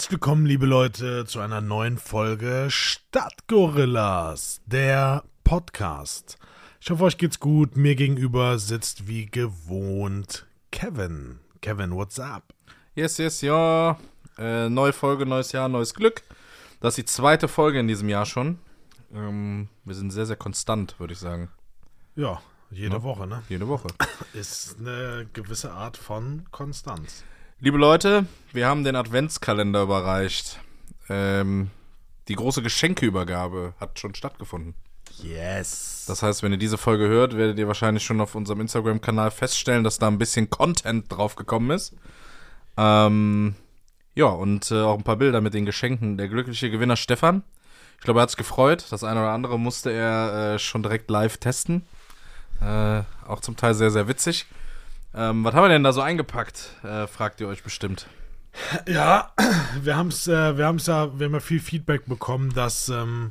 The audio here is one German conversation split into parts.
Herzlich willkommen, liebe Leute, zu einer neuen Folge Stadtgorillas, der Podcast. Ich hoffe, euch geht's gut. Mir gegenüber sitzt wie gewohnt Kevin. Kevin, what's up? Yes, yes, ja. Äh, neue Folge, neues Jahr, neues Glück. Das ist die zweite Folge in diesem Jahr schon. Ähm, wir sind sehr, sehr konstant, würde ich sagen. Ja, jede Ja. Woche, ne? Jede Woche. Ist eine gewisse Art von Konstanz. Liebe Leute, wir haben den Adventskalender überreicht. Ähm, die große Geschenkeübergabe hat schon stattgefunden. Yes. Das heißt, wenn ihr diese Folge hört, werdet ihr wahrscheinlich schon auf unserem Instagram-Kanal feststellen, dass da ein bisschen Content drauf gekommen ist. Ähm, ja, und äh, auch ein paar Bilder mit den Geschenken. Der glückliche Gewinner Stefan. Ich glaube, er hat sich gefreut. Das eine oder andere musste er äh, schon direkt live testen. Äh, auch zum Teil sehr, sehr witzig. Ähm, was haben wir denn da so eingepackt? Äh, fragt ihr euch bestimmt. Ja, wir haben es äh, wir haben's ja, wir haben ja viel Feedback bekommen, dass ähm,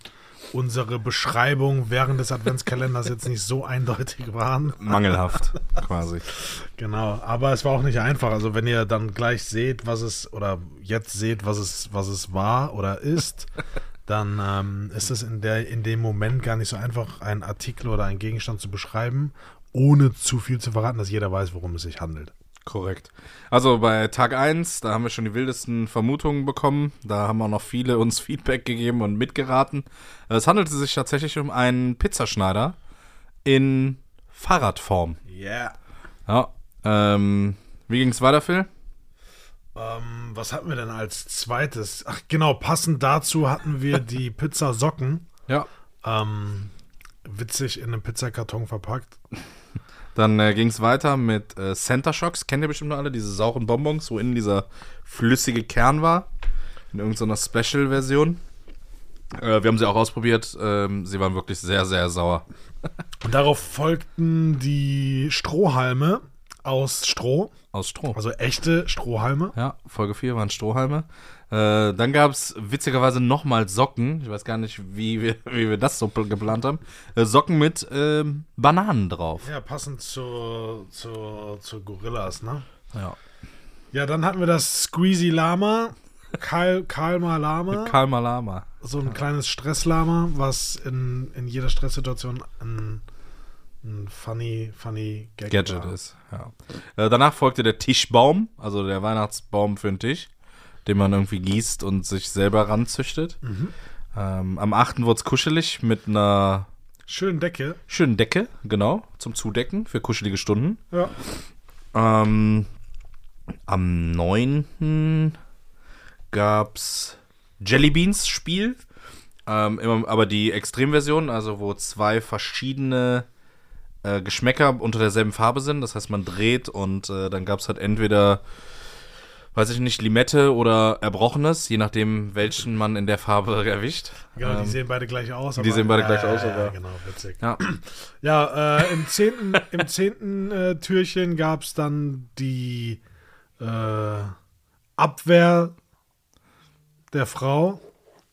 unsere Beschreibung während des Adventskalenders jetzt nicht so eindeutig waren. Mangelhaft, quasi. Genau, aber es war auch nicht einfach. Also wenn ihr dann gleich seht, was es oder jetzt seht, was es was es war oder ist, dann ähm, ist es in der in dem Moment gar nicht so einfach, einen Artikel oder einen Gegenstand zu beschreiben, ohne zu viel zu verraten, dass jeder weiß, worum es sich handelt. Korrekt. Also bei Tag 1, da haben wir schon die wildesten Vermutungen bekommen. Da haben auch noch viele uns Feedback gegeben und mitgeraten. Es handelte sich tatsächlich um einen Pizzaschneider in Fahrradform. Yeah. Ja. Ähm, wie ging es weiter, Phil? Ähm, was hatten wir denn als zweites? Ach genau, passend dazu hatten wir die Pizzasocken. Ja. Ähm, witzig in einem Pizzakarton verpackt. Dann äh, ging es weiter mit äh, Center Shocks. Kennt ihr bestimmt noch alle, diese sauren Bonbons, wo innen dieser flüssige Kern war. In irgendeiner Special-Version. Äh, wir haben sie auch ausprobiert. Ähm, sie waren wirklich sehr, sehr sauer. Und darauf folgten die Strohhalme aus Stroh, Aus Stroh. also echte Strohhalme. Ja, Folge 4 waren Strohhalme. Äh, dann gab es witzigerweise nochmal Socken. Ich weiß gar nicht, wie wir, wie wir das so pl- geplant haben. Äh, Socken mit ähm, Bananen drauf. Ja, passend zu, zu, zu Gorillas, ne? Ja. Ja, dann hatten wir das Squeezy Lama, Kal Kalmar Lama, Kalmar Lama. so ein kleines Stresslama, was in, in jeder Stresssituation ein, ein funny, funny Gag Gadget war. ist. Ja. Äh, danach folgte der Tischbaum, also der Weihnachtsbaum für den Tisch, den man irgendwie gießt und sich selber ranzüchtet. Ähm, am 8. wurde es kuschelig mit einer Schön Decke. schönen Decke, genau, zum Zudecken für kuschelige Stunden. Ja. Ähm, am 9. gab's Jellybeans Spiel. Ähm, immer, aber die Extremversion, also wo zwei verschiedene äh, Geschmäcker unter derselben Farbe sind. Das heißt, man dreht und äh, dann gab's halt entweder, weiß ich nicht, Limette oder Erbrochenes, je nachdem, welchen man in der Farbe erwischt. Genau, die Ähm, sehen beide gleich aus. die sehen beide gleich aus, Ja, aber- genau, witzig. Ja, Ja, äh, im zehnten, im zehnten äh, Türchen gab es dann die äh, Abwehr der Frau.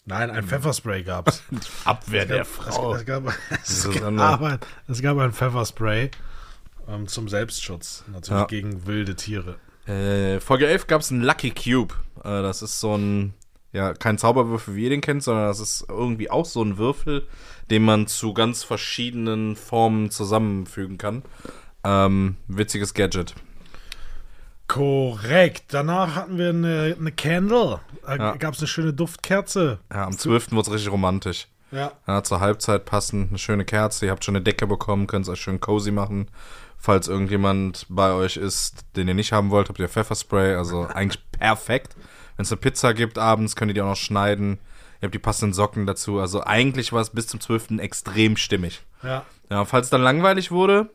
Nein, ein Pfefferspray gab es. Abwehr der Es, Frau. es, gab, es, gab ein, es gab ein Pfefferspray ähm, zum Selbstschutz. Natürlich Ja. gegen wilde Tiere. Äh, Folge 11 gab es einen Lucky Cube. Äh, das ist so ein, ja, kein Zauberwürfel, wie ihr den kennt, sondern das ist irgendwie auch so ein Würfel, den man zu ganz verschiedenen Formen zusammenfügen kann. Ähm, witziges Gadget. Korrekt. Danach hatten wir eine, eine Candle. Da Ja. gab es eine schöne Duftkerze. Ja, am 12. wurde es richtig romantisch. Ja. Ja, zur Halbzeit passend, eine schöne Kerze. Ihr habt schon eine Decke bekommen, könnt es euch schön cozy machen. Falls irgendjemand bei euch ist, den ihr nicht haben wollt, habt ihr Pfefferspray. Also eigentlich perfekt. Wenn es eine Pizza gibt abends, könnt ihr die auch noch schneiden. Ihr habt die passenden Socken dazu. Also eigentlich war es bis zum 12. extrem stimmig. Ja. Ja, falls es dann langweilig wurde,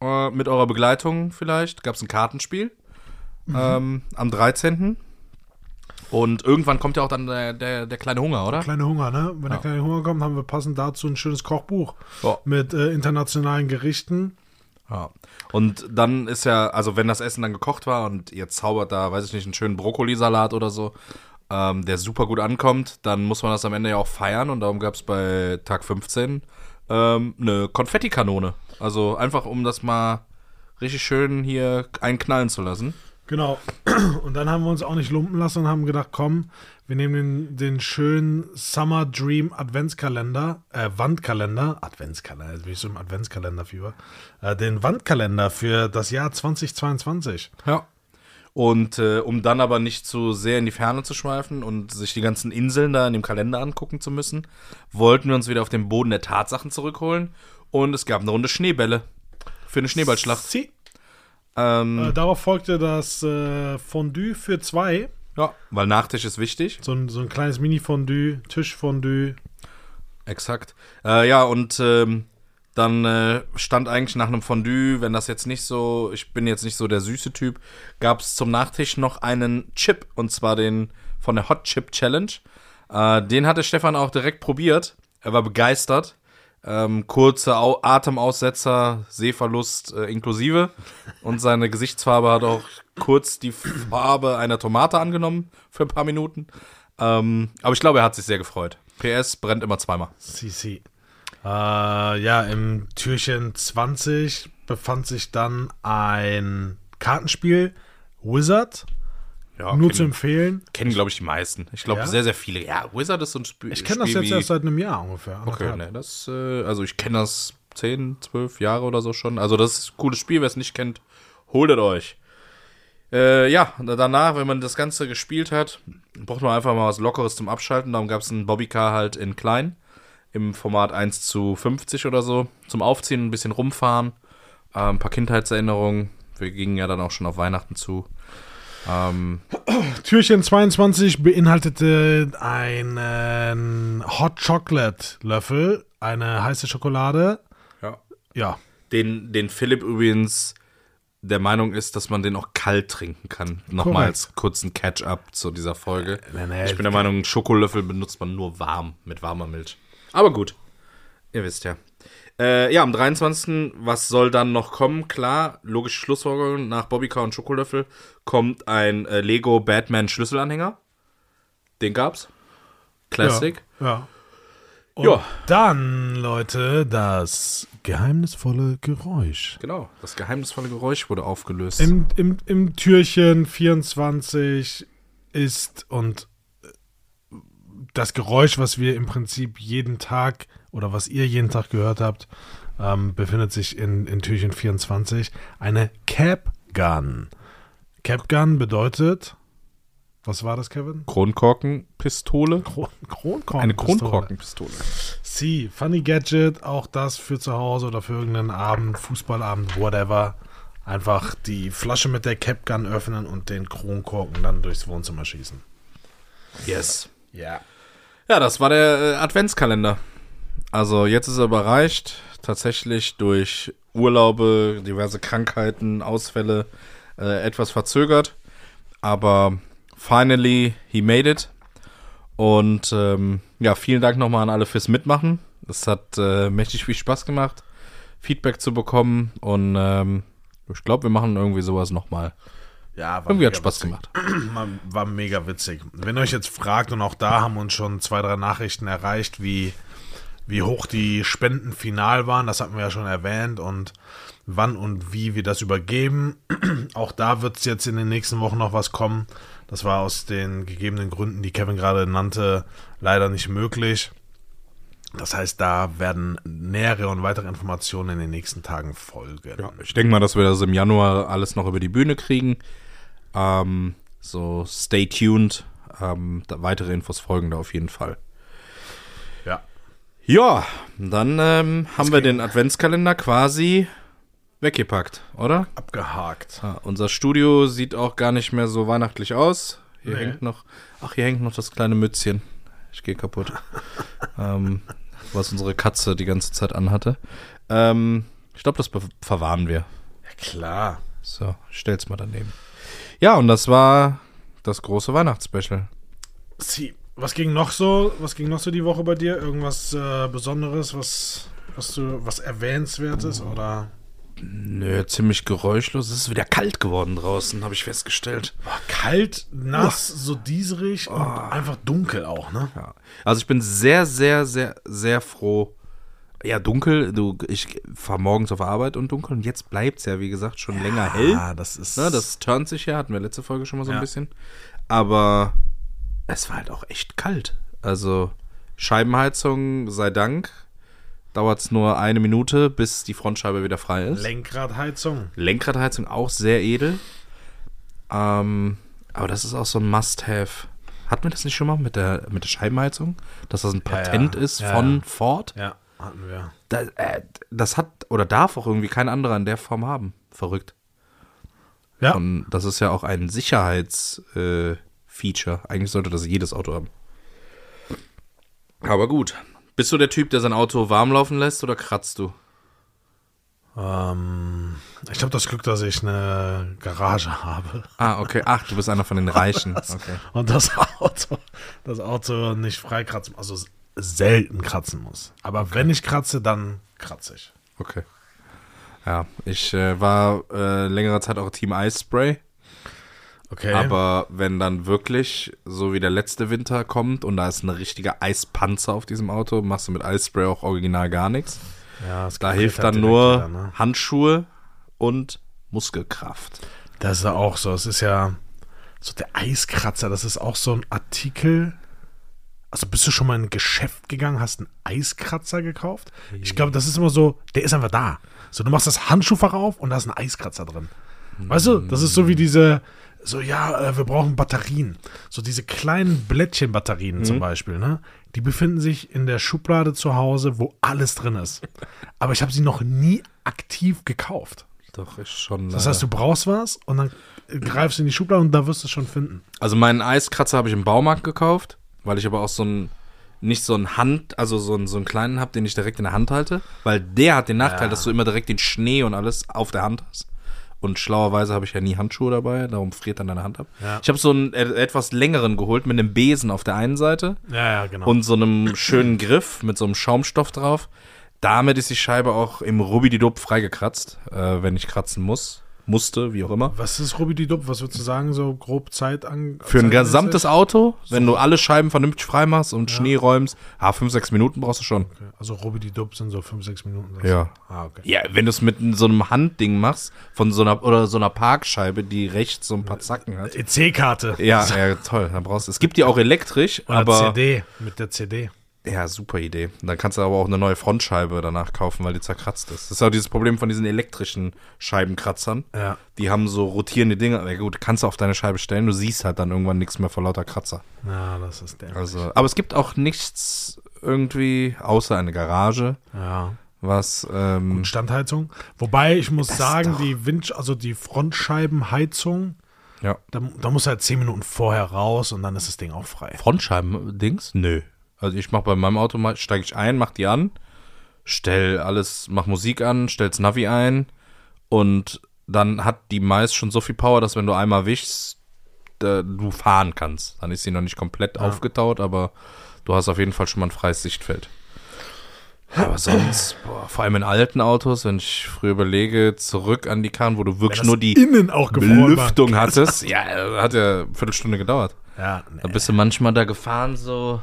äh, mit eurer Begleitung vielleicht, gab es ein Kartenspiel ähm, am 13. Und irgendwann kommt ja auch dann der, der, der kleine Hunger, oder? Kleine Hunger, ne? Wenn der kleine Hunger kommt, haben wir passend dazu ein schönes Kochbuch Ja. mit äh, internationalen Gerichten. Ja. Und dann ist ja, also wenn das Essen dann gekocht war und ihr zaubert da, weiß ich nicht, einen schönen Brokkolisalat oder so, ähm, der super gut ankommt, dann muss man das am Ende ja auch feiern und darum gab es bei Tag 15 ähm, eine Konfettikanone. Also einfach, um das mal richtig schön hier einknallen zu lassen. Genau. Und dann haben wir uns auch nicht lumpen lassen und haben gedacht, komm, wir nehmen den, den schönen Summer Dream Adventskalender, äh, Wandkalender, Adventskalender, jetzt bin ich so im Adventskalender-Fieber, äh, den Wandkalender für das Jahr 2022. Ja. Und äh, um dann aber nicht zu sehr in die Ferne zu schweifen und sich die ganzen Inseln da in dem Kalender angucken zu müssen, wollten wir uns wieder auf den Boden der Tatsachen zurückholen. Und es gab eine Runde Schneebälle für eine Schneeballschlacht. Sie. Ähm, Äh, darauf folgte das äh, Fondue für zwei. ja, weil Nachtisch ist wichtig. So ein, so ein kleines Mini-Fondue, Tischfondue. Exakt. Äh, ja, und ähm, dann äh, stand eigentlich nach einem Fondue, wenn das jetzt nicht so, ich bin jetzt nicht so der süße Typ, gab es zum Nachtisch noch einen Chip, und zwar den von der Hot Chip Challenge. Äh, den hatte Stefan auch direkt probiert. Er war begeistert. Ähm, kurze Au Atemaussetzer, Sehverlust äh, inklusive. Und seine Gesichtsfarbe hat auch kurz die Farbe einer Tomate angenommen für ein paar Minuten. Ähm, aber ich glaube, er hat sich sehr gefreut. PS brennt immer zweimal. Si. Äh, ja, im Türchen 20 befand sich dann ein Kartenspiel, Wizard. Ja, Nur kenn- zu empfehlen. Kennen, glaube ich, die meisten. Ich glaube, Ja? sehr, sehr viele. Ja, Wizard ist so ein Spiel. Ich kenne das jetzt erst seit einem Jahr ungefähr. Okay, ne, das, äh, also ich kenne das 10, 12 Jahre oder so schon. Also das ist ein cooles Spiel, wer es nicht kennt, holtet euch. Äh, ja, danach, wenn man das Ganze gespielt hat, braucht man einfach mal was Lockeres zum Abschalten. Darum gab es einen Bobbycar halt in klein, im Format 1 zu 50 oder so, zum Aufziehen, ein bisschen rumfahren, äh, ein paar Kindheitserinnerungen. Wir gingen ja dann auch schon auf Weihnachten zu. Ähm, Türchen 22 beinhaltete einen Hot Chocolate Löffel, eine heiße Schokolade. ja. Ja, Den, den Philipp übrigens der Meinung ist, dass man den auch kalt trinken kann. Nochmal als kurzen Catch-up zu dieser Folge. nee, ich bin der Meinung, einen Schokolöffel benutzt man nur warm, mit warmer Milch. Aber gut, ihr wisst ja. Äh, ja, am 23. Was soll dann noch kommen? Klar, logische Schlussfolgerung. Nach Bobbycar und Schokolöffel kommt ein äh, Lego Batman Schlüsselanhänger. Den gab's. Classic. Ja. ja. Und Ja. dann, Leute, das geheimnisvolle Geräusch. Genau. Das geheimnisvolle Geräusch wurde aufgelöst. Im, im, Im Türchen 24 ist und äh, das Geräusch, was wir im Prinzip jeden Tag oder was ihr jeden Tag gehört habt, ähm, befindet sich in, in Türchen 24 eine Cap Gun. Cap Gun bedeutet, was war das, Kevin? Kronkorkenpistole. Kron Kronkorken. Eine Kronkorkenpistole. Sie, Funny Gadget, auch das für zu Hause oder für irgendeinen Abend, Fußballabend, whatever. Einfach die Flasche mit der Capgun öffnen und den Kronkorken dann durchs Wohnzimmer schießen. Yes. Ja. Ja, das war der äh, Adventskalender. Also jetzt ist er überreicht. Tatsächlich durch Urlaube, diverse Krankheiten, Ausfälle äh, etwas verzögert. Aber finally, he made it. Und ähm, ja, vielen Dank nochmal an alle fürs Mitmachen. Es hat äh, mächtig viel Spaß gemacht, Feedback zu bekommen. Und ähm, ich glaube, wir machen irgendwie sowas nochmal. Ja, war Irgendwie hat Spaß witzig. gemacht. War mega witzig. Wenn ihr euch jetzt fragt, und auch da haben uns schon zwei, drei Nachrichten erreicht, wie, wie hoch die Spenden final waren, das hatten wir ja schon erwähnt, und wann und wie wir das übergeben. auch da wird es jetzt in den nächsten Wochen noch was kommen. Das war aus den gegebenen Gründen, die Kevin gerade nannte, leider nicht möglich. Das heißt, da werden nähere und weitere Informationen in den nächsten Tagen folgen. Ja, ich denke mal, dass wir das im Januar alles noch über die Bühne kriegen. Ähm, so, stay tuned. Ähm, weitere Infos folgen da auf jeden Fall. Ja. Dann ähm, haben wir den Adventskalender quasi weggepackt, oder? Abgehakt. Ah, unser Studio sieht auch gar nicht mehr so weihnachtlich aus. Hier Nee. hängt noch, ach, hier hängt noch das kleine Mützchen. Ich gehe kaputt. ähm, was unsere Katze die ganze Zeit anhatte. Ähm, ich glaube, das verwahren wir. Ja, klar. So, stell's mal daneben. Ja, und das war das große Weihnachtsspecial. Sie, was ging noch so? Was ging noch so die Woche bei dir? Irgendwas äh, Besonderes, was, was du, was erwähnenswertes oder? Nö, ziemlich geräuschlos. Es ist wieder kalt geworden draußen, habe ich festgestellt. Boah, kalt, nass, so dieserig und einfach dunkel auch, ne? Ja. Also ich bin sehr, sehr, sehr, sehr froh, Ja, dunkel. Du, ich fahre morgens auf Arbeit und dunkel. Und jetzt bleibt es ja, wie gesagt, schon länger hell. Ja, das ist. Ne, das turnt sich ja, hatten wir letzte Folge schon mal so ein Ja. bisschen. Aber es war halt auch echt kalt. Also Scheibenheizung, sei Dank, dauert es nur eine Minute, bis die Frontscheibe wieder frei ist. Lenkradheizung. Lenkradheizung auch sehr edel. Ähm, aber das ist auch so ein Must-Have. Hatten wir das nicht schon mal mit der, mit der Scheibenheizung? Dass das ein Ja, ja. Patent ist Ja, von ja. Ford? Ja, hatten wir. Das, äh, das hat oder darf auch irgendwie kein anderer in der Form haben. Verrückt. Ja. Und das ist ja auch ein Sicherheitsfeature. Äh, Feature. Eigentlich sollte das jedes Auto haben. Aber gut. Bist du der Typ, der sein Auto warm laufen lässt oder kratzt du? Ähm, ich habe das Glück, dass ich eine Garage habe. Ah, okay. Ach, du bist einer von den Reichen. Okay. Und das Auto, das Auto nicht freikratzen, also selten kratzen muss. Aber wenn ich kratze, dann kratze ich. Okay. Ja, ich äh, war äh, längere Zeit auch Team Ice Spray. Okay. Aber wenn dann wirklich, so wie der letzte Winter kommt und da ist ein richtiger Eispanzer auf diesem Auto, machst du mit Ice Spray auch original gar nichts. ja, es Da hilft halt dann nur wieder, ne? Handschuhe und Muskelkraft. Das ist ja auch so. Es ist ja so der Eiskratzer. Das ist auch so ein Artikel. Also bist du schon mal in ein Geschäft gegangen, hast einen Eiskratzer gekauft? Ich glaube, das ist immer so, der ist einfach da. So, du machst das Handschuhfach auf und da ist ein Eiskratzer drin. Weißt du, das ist so wie diese, so ja, äh, wir brauchen Batterien. So diese kleinen Blättchen-Batterien zum Beispiel, ne? Die befinden sich in der Schublade zu Hause, wo alles drin ist. Aber ich habe sie noch nie aktiv gekauft. Doch, ist schon. Das heißt, du brauchst was und dann greifst du in die Schublade und da wirst du es schon finden. Also meinen Eiskratzer habe ich im Baumarkt gekauft, weil ich aber auch so ein nicht so ein Hand, also so, einen so einen kleinen habe, den ich direkt in der Hand halte, weil der hat den Nachteil, Ja. dass du immer direkt den Schnee und alles auf der Hand hast. Und schlauerweise habe ich ja nie Handschuhe dabei, darum friert dann deine Hand ab. Ja. Ich habe so einen äh, etwas längeren geholt mit einem Besen auf der einen Seite Ja, ja, genau. und so einem schönen Griff mit so einem Schaumstoff drauf. Damit ist die Scheibe auch im Rubididup freigekratzt, äh, wenn ich kratzen muss, musste, wie auch immer. was ist Rubididup? Was würdest du sagen, so grob Zeit an? Für ein gesamtes Auto, wenn du alle Scheiben vernünftig freimachst und Schnee räumst, ah, fünf, sechs Minuten brauchst du schon. Okay. Also Rubididup sind so 5, 6 Minuten. Ja. Ah, okay. Ja, wenn du es mit so einem Handding machst, von so einer, oder so einer Parkscheibe, die rechts so ein paar Zacken hat. EC-Karte. Ja, ja, toll, dann brauchst du. Es gibt die auch elektrisch, Oder aber. CD. Mit der CD. Ja, super Idee. Dann kannst du aber auch eine neue Frontscheibe danach kaufen, weil die zerkratzt ist. Das ist auch dieses Problem von diesen elektrischen Scheibenkratzern. Ja. Die haben so rotierende Dinge. Ja, gut, kannst du auf deine Scheibe stellen, du siehst halt dann irgendwann nichts mehr vor lauter Kratzer. Ja, das ist der. Also, aber es gibt auch nichts irgendwie, außer eine Garage, Ja. was, ähm, Standheizung. Wobei ich muss sagen, doch. die Wind, also die Frontscheibenheizung, ja. da, da muss halt 10 Minuten vorher raus und dann ist das Ding auch frei. Frontscheiben-Dings? Nö. Also ich mach bei meinem Auto, steige ich ein, mach die an, stell alles, mach Musik an, stell's Navi ein und dann hat die meist schon so viel Power, dass wenn du einmal wischst, da, du fahren kannst. Dann ist sie noch nicht komplett aufgetaut, aber du hast auf jeden Fall schon mal ein freies Sichtfeld. Aber sonst, boah, vor allem in alten Autos, wenn ich früher überlege, zurück an die Karren, wo du wirklich nur die innen auch. Belüftung hattest, ja, hat ja eine Viertelstunde gedauert. Ja, Da nee. bist du manchmal da gefahren, so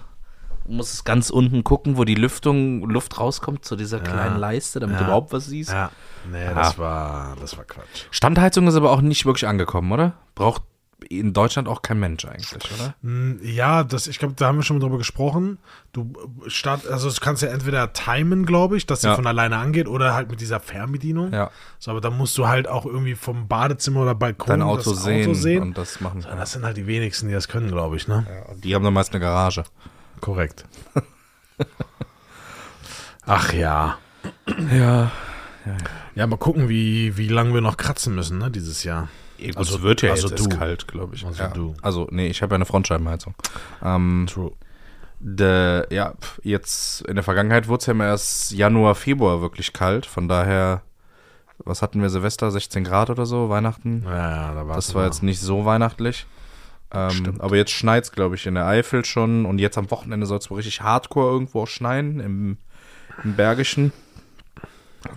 musst ganz unten gucken, wo die Lüftung, Luft rauskommt, zu dieser kleinen Leiste, damit du Ja. überhaupt was siehst. Ja, nee, das war, das war Quatsch. Standheizung ist aber auch nicht wirklich angekommen, oder? Braucht in Deutschland auch kein Mensch eigentlich, oder? Hm, Ja, das, ich glaube, da haben wir schon mal drüber gesprochen. Du start, also du kannst ja entweder timen, glaube ich, dass sie Ja. von alleine angeht, oder halt mit dieser Fernbedienung. Ja. So, aber da musst du halt auch irgendwie vom Badezimmer oder Balkon Dein Auto, das sehen, Auto sehen. und das machen. Ja, das sind halt die wenigsten, die das können, glaube ich, ne? Die haben dann meist eine Garage. Korrekt. Ach ja. Ja. Ja, mal gucken, wie, wie lange wir noch kratzen müssen, ne, dieses Jahr. Also Also- es wird ja also jetzt du. kalt, glaube ich. Also ja. du. Also nee, ich habe ja eine Frontscheibenheizung. Ähm, True. de, ja, jetzt in der Vergangenheit wurde es ja immer erst Januar, Februar wirklich kalt. Von daher, was hatten wir Silvester? 16 Grad oder so, Weihnachten? Ja, ja, da war Das war jetzt nicht so weihnachtlich. Ähm, aber jetzt schneit es, glaube ich, in der Eifel schon. Und jetzt am Wochenende soll es wohl richtig hardcore irgendwo auch schneien, im, im Bergischen.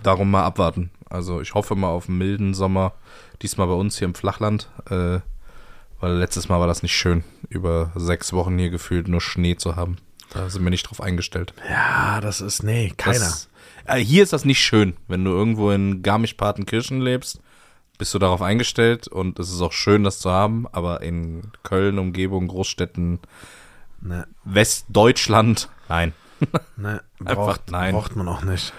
Darum mal abwarten. Also ich hoffe mal auf einen milden Sommer. Diesmal bei uns hier im Flachland. Äh, weil letztes Mal war das nicht schön, über sechs Wochen hier gefühlt nur Schnee zu haben. Da sind wir nicht drauf eingestellt. Ja, das ist, nee, keiner. Das, äh, hier ist das nicht schön. Wenn du irgendwo in Garmisch-Partenkirchen lebst, bist du darauf eingestellt und es ist auch schön, das zu haben. Aber in Köln, Umgebung, Großstädten, nee, Westdeutschland, nein. nee, Einfach braucht, nein. braucht man auch nicht.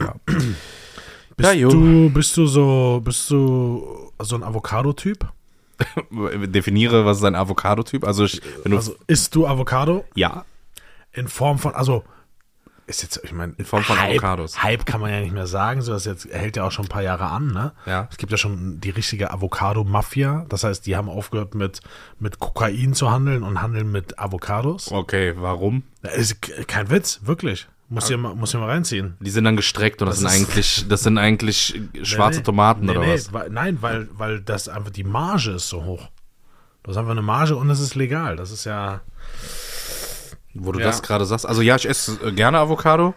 Ja. Bist, Ja, du, bist du so, bist du so ein Avocado-Typ? Definiere, was ist ein Avocado-Typ? Also, ich, wenn du. Also isst du Avocado ja. in Form von, also ist jetzt, ich meine, In Form von Hype, Avocados. Hype kann man ja nicht mehr sagen, so das jetzt hält ja auch schon ein paar Jahre an, ne? Ja. Es gibt ja schon die richtige Avocado-Mafia, das heißt, die haben aufgehört mit, mit Kokain zu handeln und handeln mit Avocados. Okay, warum? Ist kein Witz, wirklich. Muss dir mal, muss dir mal reinziehen. Die sind dann gestreckt und das, Das sind eigentlich, das sind eigentlich schwarze Nee, nee. Tomaten Nee, oder was? Weil, nein, weil, weil das einfach die Marge ist so hoch. Du hast einfach eine Marge und es ist legal. Das ist ja. Wo du Ja. das gerade sagst. Also ja, ich esse äh, gerne Avocado.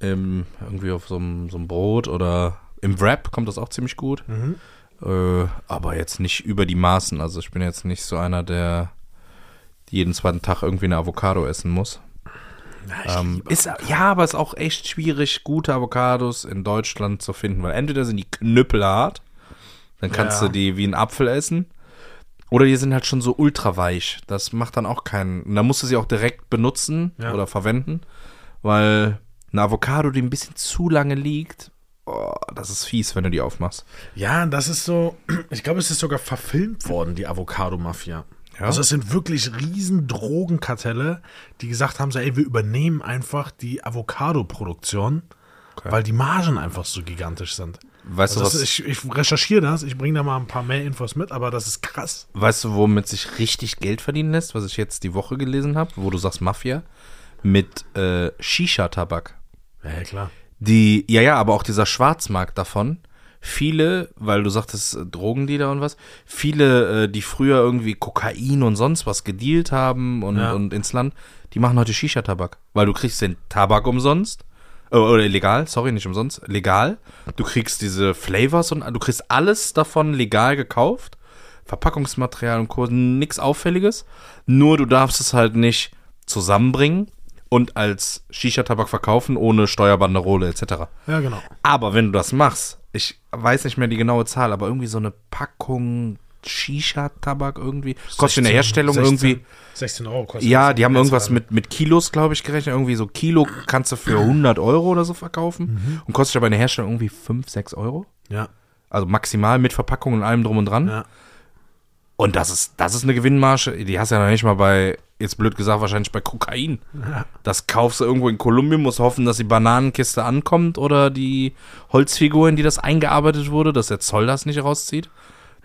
Ähm, irgendwie auf so einem, Brot oder im Wrap kommt das auch ziemlich gut. Mhm. Äh, aber jetzt nicht über die Maßen. Also ich bin jetzt nicht so einer, der jeden zweiten Tag irgendwie eine Avocado essen muss. Ähm, ist, ja, aber ist auch echt schwierig, gute Avocados in Deutschland zu finden, weil entweder sind die knüppelhart, dann kannst Ja. du die wie einen Apfel essen, oder die sind halt schon so ultra weich. Das macht dann auch keinen. Und dann musst du sie auch direkt benutzen Ja. oder verwenden, weil eine Avocado, die ein bisschen zu lange liegt, oh, das ist fies, wenn du die aufmachst. Ja, das ist so, ich glaube, es ist sogar verfilmt worden, die Avocado-Mafia. Ja? Also es sind wirklich riesen Drogenkartelle, die gesagt haben, so, ey, wir übernehmen einfach die Avocado-Produktion, weil die Margen einfach so gigantisch sind. Weißt Also du, das, was, ich, ich recherchiere das, ich bringe da mal ein paar mehr Infos mit, aber das ist krass. weißt du, womit sich richtig Geld verdienen lässt, was ich jetzt die Woche gelesen habe, wo du sagst Mafia? Mit äh, Shisha-Tabak. Ja, ja, klar. Die, ja, ja, aber auch dieser Schwarzmarkt davon. Viele, weil du sagtest, äh, Drogendealer und was, viele, äh, die früher irgendwie Kokain und sonst was gedealt haben und, Ja. und ins Land, die machen heute Shisha-Tabak. Weil du kriegst den Tabak umsonst. Äh, oder legal, sorry, nicht umsonst, legal. Du kriegst diese Flavors und du kriegst alles davon legal gekauft. Verpackungsmaterial und Co. Nix Auffälliges. Nur du darfst es halt nicht zusammenbringen und als Shisha-Tabak verkaufen ohne Steuerbanderole etc. Ja, genau. Aber wenn du das machst, ich weiß nicht mehr die genaue Zahl, aber irgendwie so eine Packung Shisha-Tabak irgendwie, kostet in der 16, Herstellung 16, irgendwie, 16 Euro kostet ja, die haben irgendwas mit, mit Kilos, glaube ich, gerechnet, irgendwie so Kilo kannst du für 100 Euro oder so verkaufen und kostet aber in der Herstellung irgendwie 5, 6 Euro. Ja, Also maximal mit Verpackung und allem drum und dran. ja. Und das ist, das ist eine Gewinnmarge, die hast du ja noch nicht mal bei, jetzt blöd gesagt, wahrscheinlich bei Kokain. Das kaufst du irgendwo in Kolumbien, musst hoffen, dass die Bananenkiste ankommt oder die Holzfigur, in die das eingearbeitet wurde, dass der Zoll das nicht rauszieht.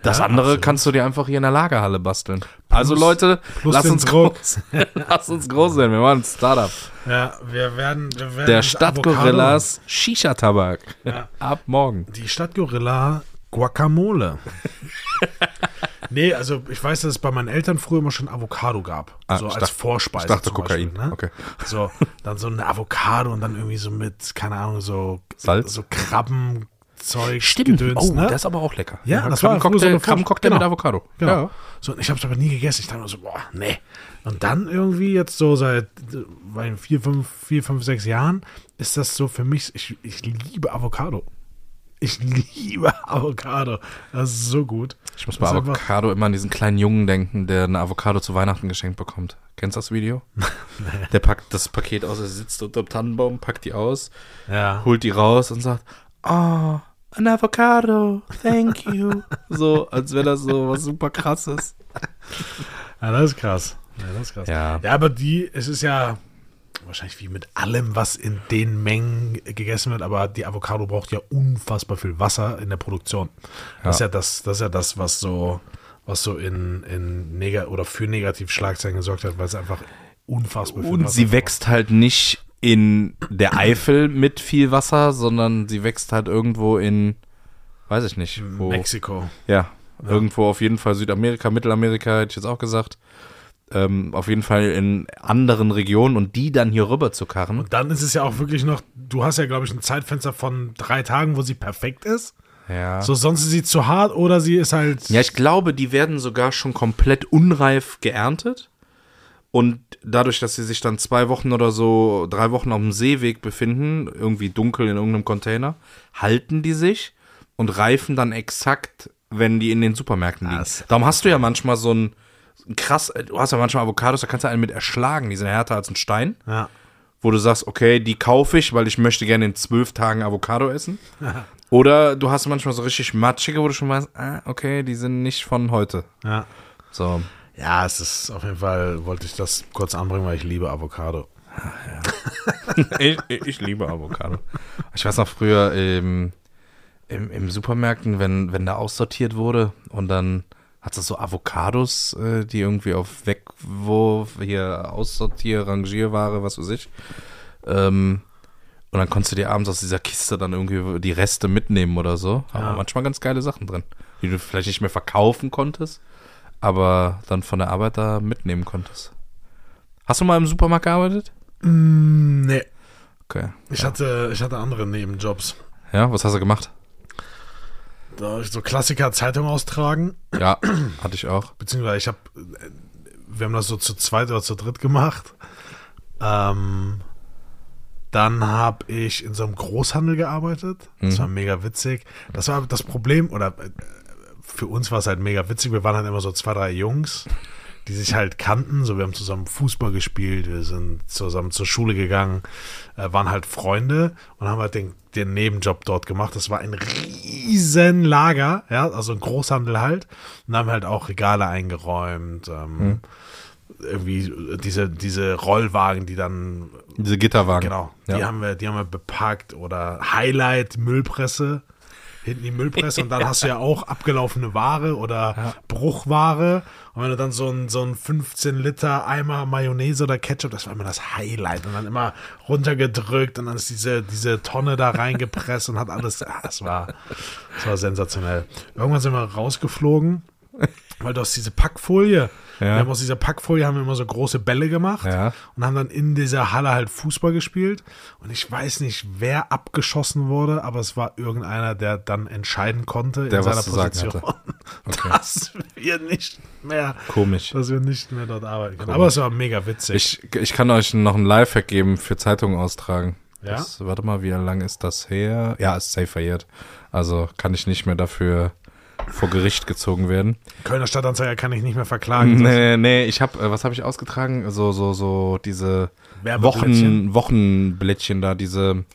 Das Ja, andere absolut. kannst du dir einfach hier in der Lagerhalle basteln. also Leute, plus lass uns, groß, lass uns groß sein, wir machen ein Startup. Ja, wir werden, wir werden Der Stadtgorillas Shisha-Tabak. Ja. Ab morgen. Die Stadtgorilla Guacamole. nee, also ich weiß, dass es bei meinen Eltern früher immer schon Avocado gab. Ah, so als dachte- Vorspeise. ich dachte Kokain. Beispiel, ne? Okay. So, dann so eine Avocado und dann irgendwie so mit, keine Ahnung, so, Salz? so Krabbenzeug. Stimmt. Gedöns, oh, ne? das ist aber auch lecker. Ja, das war so eine Vor- Krabbencocktail genau. mit Avocado. Genau. Ja. So, ich habe es aber nie gegessen. Ich dachte mir so, boah, nee. Und dann irgendwie jetzt so seit äh, vier, fünf, vier, fünf, sechs Jahren ist das so für mich, ich, ich liebe Avocado. Ich liebe Avocado. Das ist so gut. Ich muss bei Avocado immer an diesen kleinen Jungen denken, der eine Avocado zu Weihnachten geschenkt bekommt. Kennst du das Video? Der packt das Paket aus, er sitzt unter dem Tannenbaum, packt die aus, Ja. holt die raus und sagt, oh, an Avocado, thank you. so, als wäre das so was super krasses. Ja, das ist krass. Ja, das ist krass. Ja. ja, aber die, es ist ja wahrscheinlich wie mit allem, was in den Mengen gegessen wird, aber die Avocado braucht ja unfassbar viel Wasser in der Produktion. Das ist ja das, das ist ja das, was so, was so in, in neg oder für Negativschlagzeilen gesorgt hat, weil es einfach unfassbar viel Und Wasser sie braucht. wächst halt nicht in der Eifel mit viel Wasser, sondern sie wächst halt irgendwo in, weiß ich nicht, wo. Mexiko. Ja, irgendwo auf jeden Fall Südamerika, Mittelamerika, hätte ich jetzt auch gesagt. Ähm, auf jeden Fall in anderen Regionen und die dann hier rüber zu karren. Und dann ist es ja auch wirklich noch, du hast ja, glaube ich, ein Zeitfenster von drei Tagen, wo sie perfekt ist. Ja. So, sonst ist sie zu hart oder sie ist halt. ja, ich glaube, die werden sogar schon komplett unreif geerntet Und dadurch, dass sie sich dann zwei Wochen oder so, drei Wochen auf dem Seeweg befinden, irgendwie dunkel in irgendeinem Container, halten die sich und reifen dann exakt, wenn die in den Supermärkten liegen. Das- Darum hast du ja manchmal so ein krass, du hast ja manchmal Avocados, da kannst du einen mit erschlagen, die sind härter als ein Stein, Ja. wo du sagst, okay, die kaufe ich, weil ich möchte gerne in zwölf Tagen Avocado essen. Oder du hast manchmal so richtig matschige, wo du schon weißt, ah, okay, die sind nicht von heute. Ja. So. Ja, es ist auf jeden Fall, wollte ich das kurz anbringen, weil ich liebe Avocado. ich, ich, ich liebe Avocado. Ich weiß noch früher im, im, im Supermärkten, wenn, wenn da aussortiert wurde und dann hat es so Avocados, äh, die irgendwie auf Wegwurf, hier Aussortier, Rangierware, was weiß ich. Ähm, und dann konntest du dir abends aus dieser Kiste dann irgendwie die Reste mitnehmen oder so. Aber Ja. manchmal ganz geile Sachen drin, die du vielleicht nicht mehr verkaufen konntest, aber dann von der Arbeit da mitnehmen konntest. Hast du mal im Supermarkt gearbeitet? Mm, nee. Okay. Ich hatte, ich hatte andere Nebenjobs. Ja, was hast du gemacht? Da so Klassiker Zeitung austragen, Ja, hatte ich auch. beziehungsweise ich habe, wir haben das so zu zweit oder zu dritt gemacht. Ähm, dann habe ich in so einem Großhandel gearbeitet. Das war mega witzig. Das war das Problem, oder für uns war es halt mega witzig. Wir waren halt immer so zwei, drei Jungs, die sich halt kannten. So, wir haben zusammen Fußball gespielt, wir sind zusammen zur Schule gegangen, äh, waren halt Freunde und haben halt den, den Nebenjob dort gemacht. Das war ein riesen Lager, ja, also ein Großhandel halt. Und haben halt auch Regale eingeräumt, ähm, irgendwie diese, diese Rollwagen, die dann Diese Gitterwagen. Genau, die, Ja. haben wir, die haben wir bepackt oder Highlight Müllpresse. Hinten die Müllpresse und dann hast du ja auch abgelaufene Ware oder Bruchware. Und wenn du dann so ein, so ein 15 Liter Eimer Mayonnaise oder Ketchup, das war immer das Highlight. Und dann immer runtergedrückt und dann ist diese, diese Tonne da reingepresst und hat alles. Das, war, das war sensationell. Irgendwann sind wir rausgeflogen, weil du hast diese Packfolie. Ja. Wir haben aus dieser Packfolie haben wir immer so große Bälle gemacht Ja. und haben dann in dieser Halle halt Fußball gespielt. Und ich weiß nicht, wer abgeschossen wurde, aber es war irgendeiner, der dann entscheiden konnte Der in seiner Position, hatte. dass wir nicht mehr, Komisch. dass wir nicht mehr dort arbeiten können. Aber es war mega witzig. Ich, ich kann euch noch einen Lifehack geben für Zeitungen austragen. Ja? Das, warte mal, wie lang ist das her? Ja, ist safe verjährt. Also kann ich nicht mehr dafür vor Gericht gezogen werden. Kölner Stadtanzeiger kann ich nicht mehr verklagen. Nee, nee, ich habe, äh, was habe ich ausgetragen? So, so, so diese? Wochen, Wochenblättchen da, diese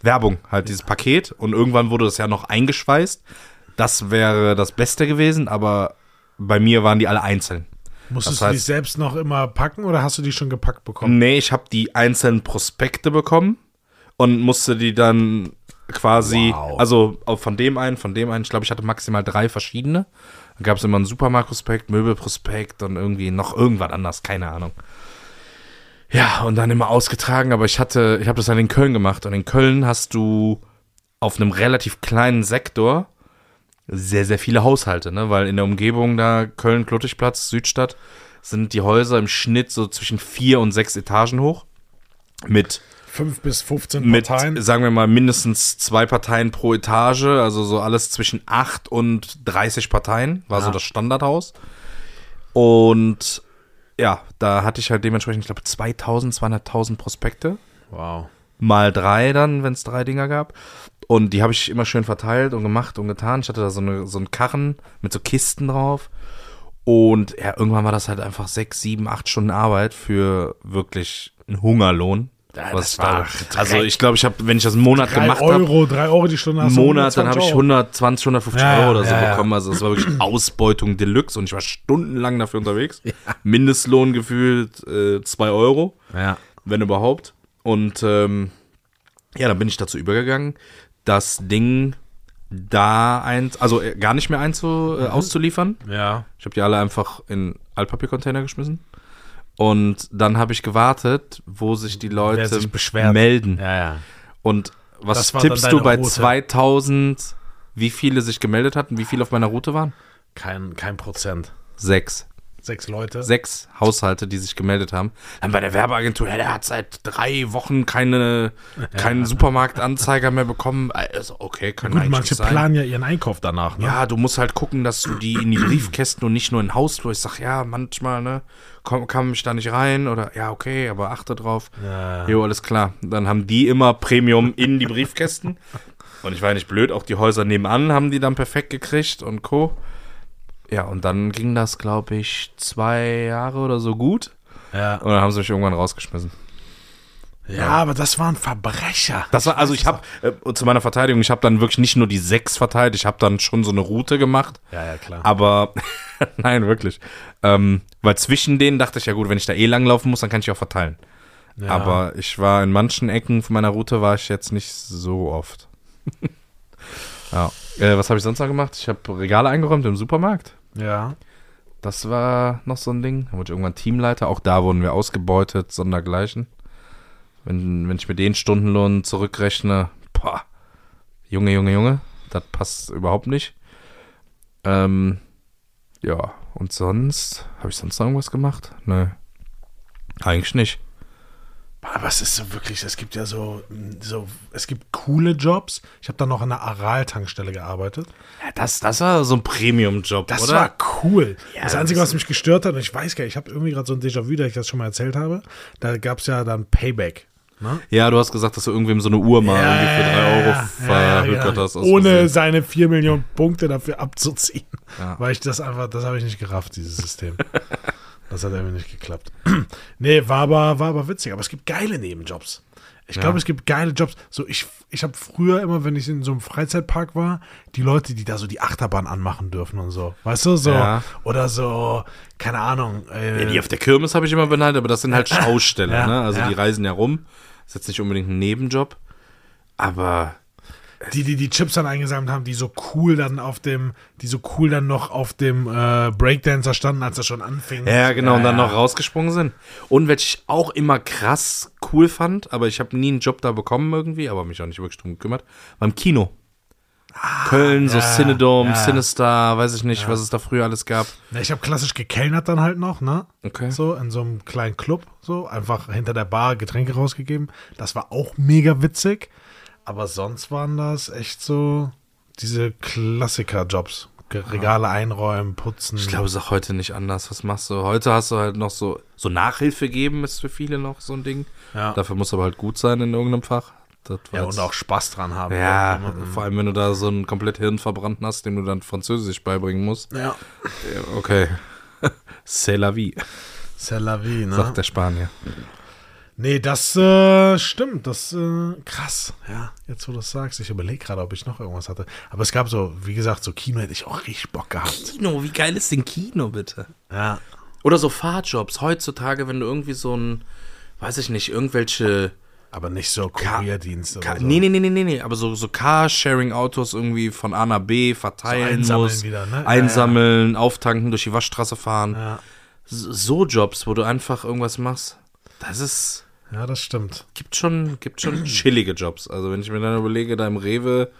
Werbung, halt dieses Paket. Und irgendwann wurde das ja noch eingeschweißt. Das wäre das Beste gewesen, aber bei mir waren die alle einzeln. Musstest das du die heißt- selbst noch immer packen oder hast du die schon gepackt bekommen? Nee, ich habe die einzelnen Prospekte bekommen und musste die dann quasi, Wow. also von dem einen, von dem einen, ich glaube, ich hatte maximal drei verschiedene. Da gab es immer einen Supermarktprospekt, Möbelprospekt und irgendwie noch irgendwas anderes, keine Ahnung. Ja, und dann immer ausgetragen, aber ich hatte, ich habe das dann in Köln gemacht und in Köln hast du auf einem relativ kleinen Sektor sehr, sehr viele Haushalte, ne? Weil in der Umgebung da, Köln, Kluttigplatz, Südstadt, sind die Häuser im Schnitt so zwischen vier und sechs Etagen hoch. Mit, Fünf bis 15 mit Parteien. sagen wir mal, mindestens zwei Parteien pro Etage, also so alles zwischen acht und 30 Parteien, war so Ja. das Standardhaus. Und ja, da hatte ich halt dementsprechend, ich glaube, 2000, 200.000 Prospekte Wow. mal drei dann, wenn es drei Dinger gab. Und die habe ich immer schön verteilt und gemacht und getan. Ich hatte da so, eine, so einen Karren mit so Kisten drauf. Und ja, irgendwann war das halt einfach sechs, sieben, acht Stunden Arbeit für wirklich einen Hungerlohn. Ja, was war also ich glaube, ich habe, wenn ich das einen Monat gemacht habe, Euro, drei Euro die Stunde hast Monat, dann habe ich 120 Euro. 120, 150 Ja, Euro oder so ja, bekommen. Also das war wirklich Ausbeutung Deluxe und ich war stundenlang dafür unterwegs. Mindestlohn gefühlt äh, zwei Euro Ja. wenn überhaupt. Und ähm, ja, dann bin ich dazu übergegangen, das Ding da ein, also äh, gar nicht mehr einzu, äh, auszuliefern. Ja. Ich habe die alle einfach in Altpapiercontainer geschmissen. Und dann habe ich gewartet, wo sich die Leute sich melden. Ja, ja. Und was tippst du bei Route. 2000, wie viele sich gemeldet hatten, wie viele auf meiner Route waren? Kein, kein Prozent. Sechs. Sechs Leute. Sechs Haushalte, die sich gemeldet haben. Dann bei der Werbeagentur, ja, der hat seit drei Wochen keine, keinen Supermarktanzeiger mehr bekommen. Also, okay, kann Gut, manche sein. planen ja ihren Einkauf danach. Ne? Ja, du musst halt gucken, dass du die in die Briefkästen und nicht nur in Hausflur. Ich sag, ja, manchmal, ne, komm, kam ich da nicht rein oder ja, okay, aber achte drauf. Ja. Jo, alles klar. Dann haben die immer Premium in die Briefkästen. Und ich war ja nicht blöd, auch die Häuser nebenan haben die dann perfekt gekriegt und Co. Ja, und dann ging das, glaube ich, zwei Jahre oder so gut. Ja. Und dann haben sie mich irgendwann rausgeschmissen. Ja, aber das waren Verbrecher. Das war, also ich habe, äh, zu meiner Verteidigung, ich habe dann wirklich nicht nur die sechs verteilt, ich habe dann schon so eine Route gemacht. Ja, ja, klar. Aber, nein, wirklich. Ähm, weil zwischen denen dachte ich, ja gut, wenn ich da eh langlaufen muss, dann kann ich auch verteilen. ja. Aber ich war in manchen Ecken von meiner Route war ich jetzt nicht so oft. ja. Äh, was habe ich sonst noch gemacht? Ich habe Regale eingeräumt im Supermarkt. Ja. Das war noch so ein Ding. Da wurde ich irgendwann Teamleiter. Auch da wurden wir ausgebeutet, sondergleichen. Wenn, wenn ich mir den Stundenlohn zurückrechne, boah, Junge, Junge, Junge, das passt überhaupt nicht. Ähm, ja, und sonst, habe ich sonst noch irgendwas gemacht? Nö. Eigentlich nicht. Aber es ist so wirklich, es gibt ja so, so es gibt coole Jobs. Ich habe dann noch an der Aral-Tankstelle gearbeitet. Ja, das, das war so ein Premium-Job, Das oder? war cool. das das Einzige, was mich gestört hat, und ich weiß gar nicht, ich habe irgendwie gerade so ein Déjà-vu, da ich das schon mal erzählt habe, da gab es ja dann Payback. Ne? ja, du hast gesagt, dass du irgendwem so eine Uhr mal irgendwie für 3 Euro verhökert hast. aus Ohne Versehen. seine 4 Millionen Punkte dafür abzuziehen. Ja. Weil ich das einfach, das habe ich nicht gerafft, dieses System. das hat irgendwie nicht geklappt. nee, war aber, war aber witzig. Aber es gibt geile Nebenjobs. Ich glaube, es gibt geile Jobs. So, ich, ich habe früher immer, wenn ich in so einem Freizeitpark war, die Leute, die da so die Achterbahn anmachen dürfen und so. Weißt du, so. Ja. Oder so, keine Ahnung. Äh, Ja, die auf der Kirmes habe ich immer beneidet, aber das sind halt Schausteller, Ja, ne? Also ja. die reisen ja rum. Das ist jetzt nicht unbedingt ein Nebenjob. Aber die, die die Chips dann eingesammelt haben, die so cool dann auf dem, die so cool dann noch auf dem äh, Breakdancer standen, als er schon anfing. ja, genau, und dann Ja, noch rausgesprungen sind. Und welche ich auch immer krass cool fand, aber ich habe nie einen Job da bekommen irgendwie, aber mich auch nicht wirklich drum gekümmert, beim Kino. Köln, so Ah, ja, Cinedome, ja. Cinestar, weiß ich nicht, was es da früher alles gab. Ich habe klassisch gekellnert dann halt noch, ne? Okay. So in so einem kleinen Club, so einfach hinter der Bar Getränke rausgegeben. Das war auch mega witzig. Aber sonst waren das echt so diese Klassiker-Jobs. Regale einräumen, putzen. Ich glaube, es ist auch heute nicht anders. Was machst du? Heute hast du halt noch so, so Nachhilfe geben, ist für viele noch so ein Ding. Ja. Dafür musst du aber halt gut sein in irgendeinem Fach. Das ja, und auch Spaß dran haben. Ja, Mhm. vor allem, wenn du da so ein komplett Hirn verbrannt hast, dem du dann Französisch beibringen musst. Ja. Okay. C'est la vie, C'est la vie, ne? sagt der Spanier. Nee, das äh, stimmt. Das äh, krass. Ja, jetzt wo du es sagst. Ich überlege gerade, ob ich noch irgendwas hatte. Aber es gab so, wie gesagt, so Kino hätte ich auch richtig Bock gehabt. Kino, wie geil ist denn Kino, bitte? Ja. Oder so Fahrjobs. Heutzutage, wenn du irgendwie so ein, weiß ich nicht, irgendwelche. Aber nicht so Kurierdienst oder Ka so. Nee, nee, nee, nee, nee, nee, aber so, so Carsharing-Autos irgendwie von A nach B verteilen einsammeln muss. wieder, ne? Ja, Einsammeln, auftanken, durch die Waschstraße fahren. Ja. So so Jobs, wo du einfach irgendwas machst. Das ist. ja, das stimmt. gibt schon, gibt schon chillige Jobs. Also wenn ich mir dann überlege, da im Rewe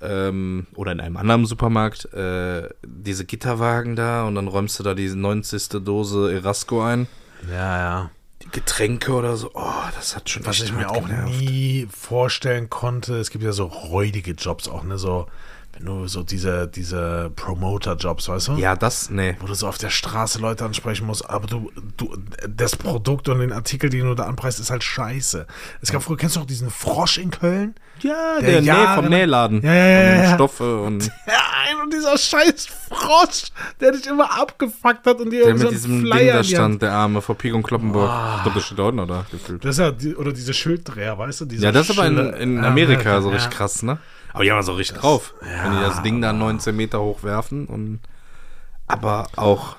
ähm, oder in einem anderen Supermarkt, äh, diese Gitterwagen da und dann räumst du da diese 90. Dose Erasco ein. Ja, ja. Getränke oder so, oh, das hat schon Was ich mir auch genervt. nie vorstellen konnte, es gibt ja so räudige Jobs auch, ne? So, du so diese, diese Promoter-Jobs, weißt du? Ja, das, nee. Wo du so auf der Straße Leute ansprechen musst, aber du, du, das Produkt und den Artikel, den du da anpreist, ist halt scheiße. Es gab früher, kennst du auch diesen Frosch in Köln? Ja, Der der, Näh Jahre- vom Nähladen. Ja, ja, ja, ja. Stoffe und Ja, ein und dieser scheiß Frosch, der dich immer abgefuckt hat und dir der irgendwie mit so einen diesem Flyer Ding da stand, der Arme vor Pik und Kloppenburg. Ich glaube, das steht da unten, oder? Gefühlt. Das ist ja, oder diese Schilddreher, weißt du? Diese Ja, das ist aber in, in Ja, Amerika so ja. richtig krass, ne? Aber die haben so richtig drauf. wenn die das Ding da 19 Meter hochwerfen und aber auch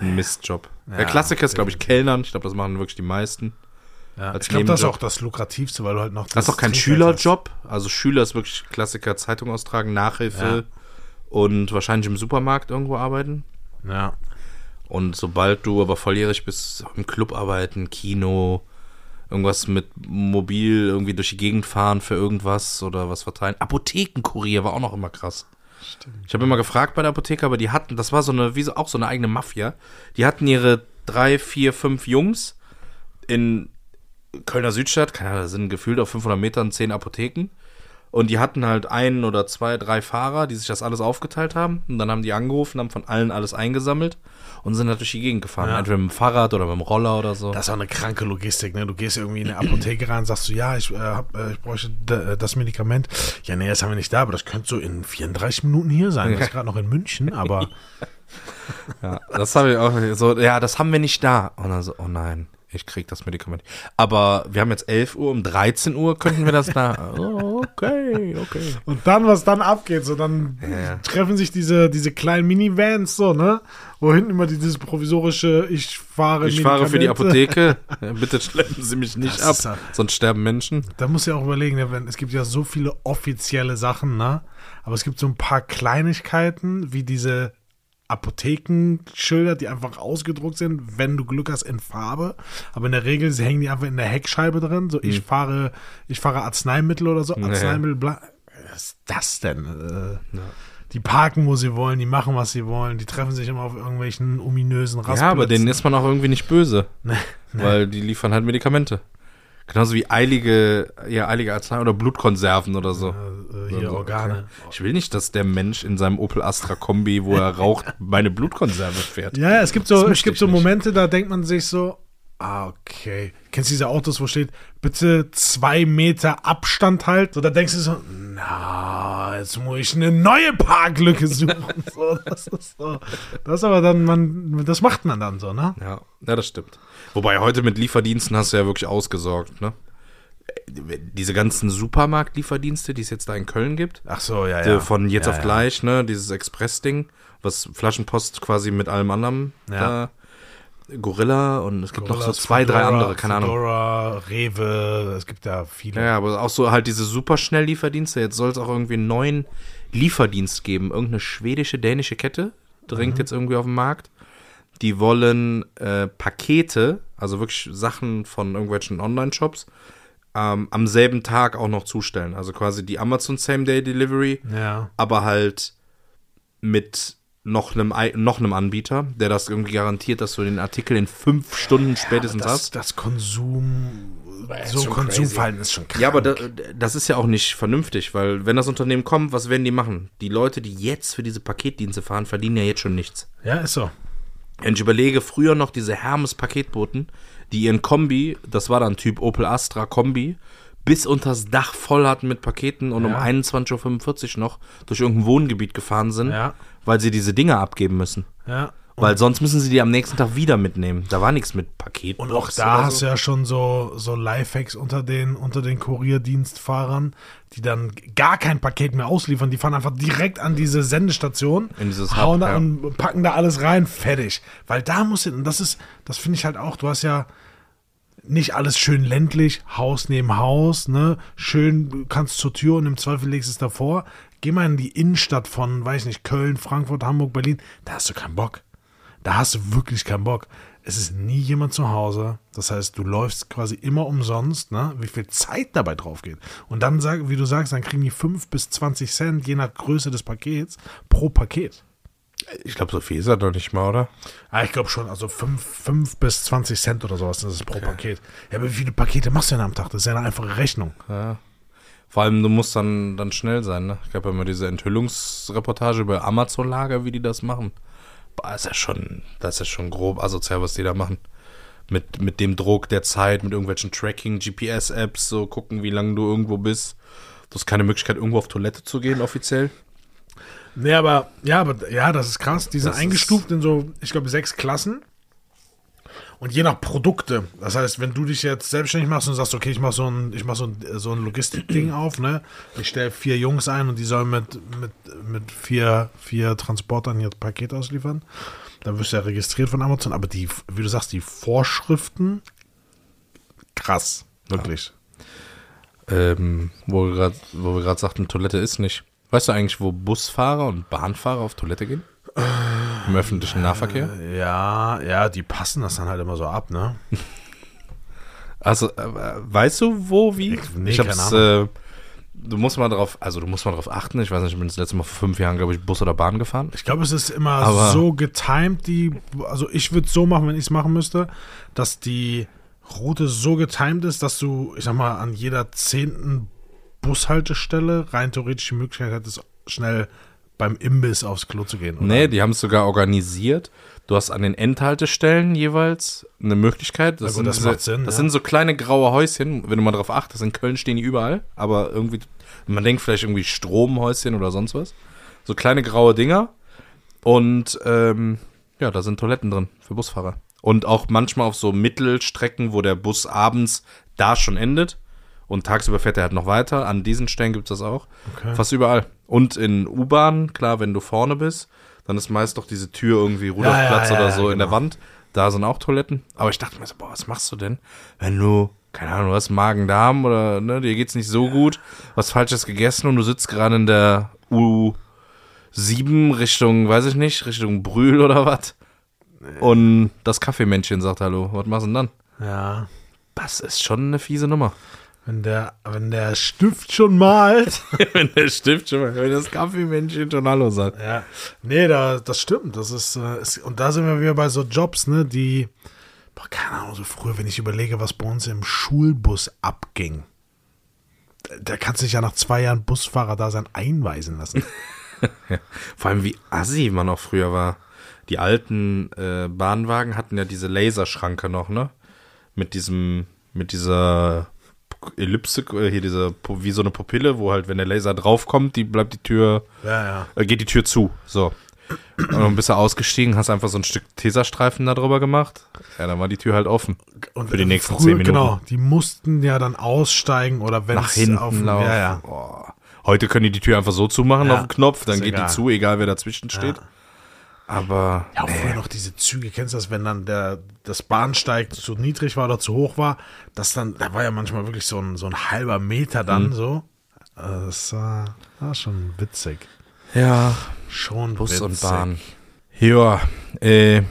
ein Mistjob. Der Ja, Klassiker ist, glaube ich, Kellnern. Ich glaube, das machen wirklich die meisten. Ja, ich glaube, das ist auch das Lukrativste, weil du halt noch. Das ist auch kein Schülerjob. Also Schüler ist wirklich Klassiker, Zeitung austragen, Nachhilfe und wahrscheinlich im Supermarkt irgendwo arbeiten. Ja. Und sobald du aber volljährig bist, im Club arbeiten, Kino, irgendwas mit Mobil irgendwie durch die Gegend fahren für irgendwas oder was verteilen. Apothekenkurier war auch noch immer krass. Ich habe immer gefragt bei der Apotheke, aber die hatten, das war so eine, wie so, auch so eine eigene Mafia. Die hatten ihre drei, vier, fünf Jungs in Kölner Südstadt, keine Ahnung, da sind gefühlt auf 500 Metern zehn Apotheken. Und die hatten halt einen oder zwei, drei Fahrer, die sich das alles aufgeteilt haben. Und dann haben die angerufen, haben von allen alles eingesammelt und sind halt durch die Gegend gefahren. Ja. Entweder mit dem Fahrrad oder mit dem Roller oder so. Das ist auch eine kranke Logistik, ne? Du gehst irgendwie in eine Apotheke rein, sagst du, ja, ich, äh, hab, äh, ich bräuchte äh, das Medikament. Ja, nee, das haben wir nicht da, aber das könnte so in 34 Minuten hier sein. Das ist gerade noch in München, aber Ja, das habe ich auch so, ja, das haben wir nicht da. Und dann so, oh nein, ich krieg das Medikament. Aber wir haben jetzt 11 Uhr, um 13 Uhr könnten wir das da. Oh, okay, okay. Und dann, was dann abgeht, so dann Ja. treffen sich diese, diese kleinen Minivans, so, ne? Wo hinten immer dieses provisorische, ich fahre Ich fahre für die Apotheke. Bitte schleppen Sie mich nicht Das ab, sonst sterben Menschen. Da muss ja auch überlegen, ne, wenn, es gibt ja so viele offizielle Sachen, ne? Aber es gibt so ein paar Kleinigkeiten, wie diese Apothekenschilder, die einfach ausgedruckt sind, wenn du Glück hast, in Farbe. Aber in der Regel sie hängen die einfach in der Heckscheibe drin. So, ich fahre, ich fahre Arzneimittel oder so. Ja. Arzneimittel, bla. Was ist das denn? Äh, Die parken, wo sie wollen, die machen, was sie wollen, die treffen sich immer auf irgendwelchen ominösen Rastplätzen. Ja, aber denen ist man auch irgendwie nicht böse. Nee, nee. Weil die liefern halt Medikamente. Genauso wie eilige, ja, eilige Arznei oder Blutkonserven oder so. äh, hier So, Organe. okay. Ich will nicht, dass der Mensch in seinem Opel Astra Kombi, wo er raucht, meine Blutkonserve fährt. Ja, ja, es gibt so, es gibt so nicht. Momente, da denkt man sich so, ah, okay. Kennst du diese Autos, wo steht, bitte zwei Meter Abstand halt? So, da denkst du so, na, jetzt muss ich eine neue Parklücke suchen. so, das ist so. Das aber dann, man, das macht man dann so, ne? Ja, ja, das stimmt. Wobei heute mit Lieferdiensten hast du ja wirklich ausgesorgt, ne? Äh, Diese ganzen Supermarkt-Lieferdienste, die es jetzt da in Köln gibt, Ach so, ja, äh, von jetzt ja, auf ja. gleich, ne? Dieses Express-Ding, was Flaschenpost quasi mit allem anderen Ja. da. Gorilla und es gibt noch so zwei, drei Fedora, andere, keine Ahnung. Fedora, Rewe, es gibt ja viele. Ja, ja, aber auch so halt diese Superschnelllieferdienste. Jetzt soll es auch irgendwie einen neuen Lieferdienst geben. Irgendeine schwedische, dänische Kette dringt jetzt irgendwie auf den Markt. Die wollen äh, Pakete, also wirklich Sachen von irgendwelchen Online-Shops, ähm, am selben Tag auch noch zustellen. Also quasi die Amazon Same-Day-Delivery, Ja. aber halt mit noch einem, ei- noch einem Anbieter, der das irgendwie garantiert, dass du den Artikel in fünf Stunden spätestens das, hast. das Konsum, ist so schon Konsumverhalten ist schon krass. Ja, aber da, das ist ja auch nicht vernünftig, weil wenn das Unternehmen kommt, was werden die machen? Die Leute, die jetzt für diese Paketdienste fahren, verdienen ja jetzt schon nichts. ja, ist so. Wenn ich überlege, früher noch diese Hermes-Paketboten, die ihren Kombi, das war dann Typ Opel Astra Kombi, bis unters Dach voll hatten mit Paketen und um Ja. 21.45 Uhr noch durch irgendein Wohngebiet gefahren sind, Ja. weil sie diese Dinger abgeben müssen. Ja. Weil sonst müssen sie die am nächsten Tag wieder mitnehmen. Da war nichts mit Paket. Und auch da hast du ja schon so, so Lifehacks unter den, unter den Kurierdienstfahrern, die dann gar kein Paket mehr ausliefern. Die fahren einfach direkt an diese Sendestation, In dieses hauen Hub, da ja. und packen da alles rein, fertig. Weil da muss und das ist, das finde ich halt auch, du hast ja nicht alles schön ländlich, Haus neben Haus, ne? Schön, du kannst zur Tür und im Zweifel legst es davor. Geh mal in die Innenstadt von, weiß nicht, Köln, Frankfurt, Hamburg, Berlin, da hast du keinen Bock. Da hast du wirklich keinen Bock. Es ist nie jemand zu Hause. Das heißt, du läufst quasi immer umsonst, ne? wie viel Zeit dabei drauf geht. Und dann, wie du sagst, dann kriegen die 5 bis 20 Cent, je nach Größe des Pakets, pro Paket. Ich glaube, so viel ist er doch nicht mal, oder? Ah, ich glaube schon, also 5, bis 20 Cent oder sowas, das ist pro Paket. Ja, aber wie viele Pakete machst du denn am Tag? Das ist ja eine einfache Rechnung. Ja. Vor allem, du musst dann, dann schnell sein, ne? Ich habe ja immer diese Enthüllungsreportage über Amazon-Lager, wie die das machen. Boah, ist ja schon, das ist ja schon grob asozial, was die da machen. Mit, mit dem Druck der Zeit, mit irgendwelchen Tracking, GPS-Apps, so gucken, wie lange du irgendwo bist. Du hast keine Möglichkeit, irgendwo auf Toilette zu gehen, offiziell. Nee, aber, ja, aber, ja, das ist krass. Die sind Das eingestuft in so, ich glaube, sechs Klassen. Und je nach Produkte. Das heißt, wenn du dich jetzt selbstständig machst und sagst, okay, ich mache so ein, ich mach so ein, so ein Logistik-Ding auf, ne? Ich stelle vier Jungs ein und die sollen mit, mit, mit vier, vier Transportern hier Paket ausliefern. Dann wirst du ja registriert von Amazon. Aber die, wie du sagst, die Vorschriften, krass. Wirklich. Ähm, wo wir grad- wo wir gerade sagten, Toilette ist nicht. Weißt du eigentlich, wo Busfahrer und Bahnfahrer auf Toilette gehen? Im öffentlichen Nahverkehr? Ja, ja, die passen das dann halt immer so ab, ne? Also, äh, weißt du, wo, wie? Ich- nee, ich hab's, äh, du musst mal drauf, also du musst mal drauf achten. Ich weiß nicht, ich bin das letzte Mal vor fünf Jahren, glaube ich, Bus oder Bahn gefahren. Ich glaube, es ist immer Aber- so getimed, die, also ich würde es so machen, wenn ich es machen müsste, dass die Route so getimed ist, dass du, ich sag mal, an jeder zehnten Bushaltestelle rein theoretisch die Möglichkeit hättest, schnell beim Imbiss aufs Klo zu gehen. oder? Nee, die haben es sogar organisiert. Du hast an den Endhaltestellen jeweils eine Möglichkeit. Das, gut, sind, das diese- macht Sinn, das ja. sind so kleine graue Häuschen, wenn du mal drauf achtest. In Köln stehen die überall, aber irgendwie, man denkt vielleicht irgendwie Stromhäuschen oder sonst was. So kleine graue Dinger. Und ähm, ja, da sind Toiletten drin für Busfahrer. Und auch manchmal auf so Mittelstrecken, wo der Bus abends da schon endet. Und tagsüber fährt er halt noch weiter. An diesen Stellen gibt es das auch. Okay. Fast überall. Und in U-Bahn, klar, wenn du vorne bist, dann ist meist doch diese Tür irgendwie Rudolfplatz ja, oder ja, so in der genau. Wand. Da sind auch Toiletten. Aber ich dachte mir so, boah, was machst du denn, wenn du, keine Ahnung, du hast Magen-Darm oder ne, dir geht's nicht so gut, was Falsches gegessen und du sitzt gerade in der U7 Richtung, weiß ich nicht, Richtung Brühl oder was. Und das Kaffeemännchen sagt Hallo, was machst du denn dann? Ja. Das ist schon eine fiese Nummer. Wenn der, wenn der Stift schon malt. wenn der Stift schon mal, wenn das Kaffeemännchen schon Hallo sagt. Ja, nee, da, das stimmt. Das ist, äh, ist, und da sind wir wieder bei so Jobs, ne, die, boah, keine Ahnung, so früher, wenn ich überlege, was bei uns im Schulbus abging. Da, da kannst du dich ja nach zwei Jahren Busfahrer da sein einweisen lassen. Vor allem wie assi man auch früher war. Die alten äh, Bahnwagen hatten ja diese Laserschranke noch, ne? Mit diesem, mit dieser Ellipse, äh, hier diese, wie so eine Pupille, wo halt, wenn der Laser draufkommt, die bleibt die Tür, ja, ja. äh, geht die Tür zu. So. Und dann bist du ausgestiegen, hast einfach so ein Stück Tesastreifen da drüber gemacht. Ja, dann war die Tür halt offen. Und Für die nächsten früher, zehn Minuten. Genau, die mussten ja dann aussteigen oder wenn Nach es hinten auf, laufen. Ja, ja. Heute können die die Tür einfach so zumachen Ja, auf den Knopf, dann geht egal. die zu, egal wer dazwischen steht. Aber Ja, auch früher noch diese Züge, kennst du das, wenn dann der, das Bahnsteig zu niedrig war oder zu hoch war, das dann, da war ja manchmal wirklich so ein, so ein halber Meter dann Mhm. so. Also Das war, war schon witzig. ja, Schon Bus witzig. und Bahn. Ja, äh,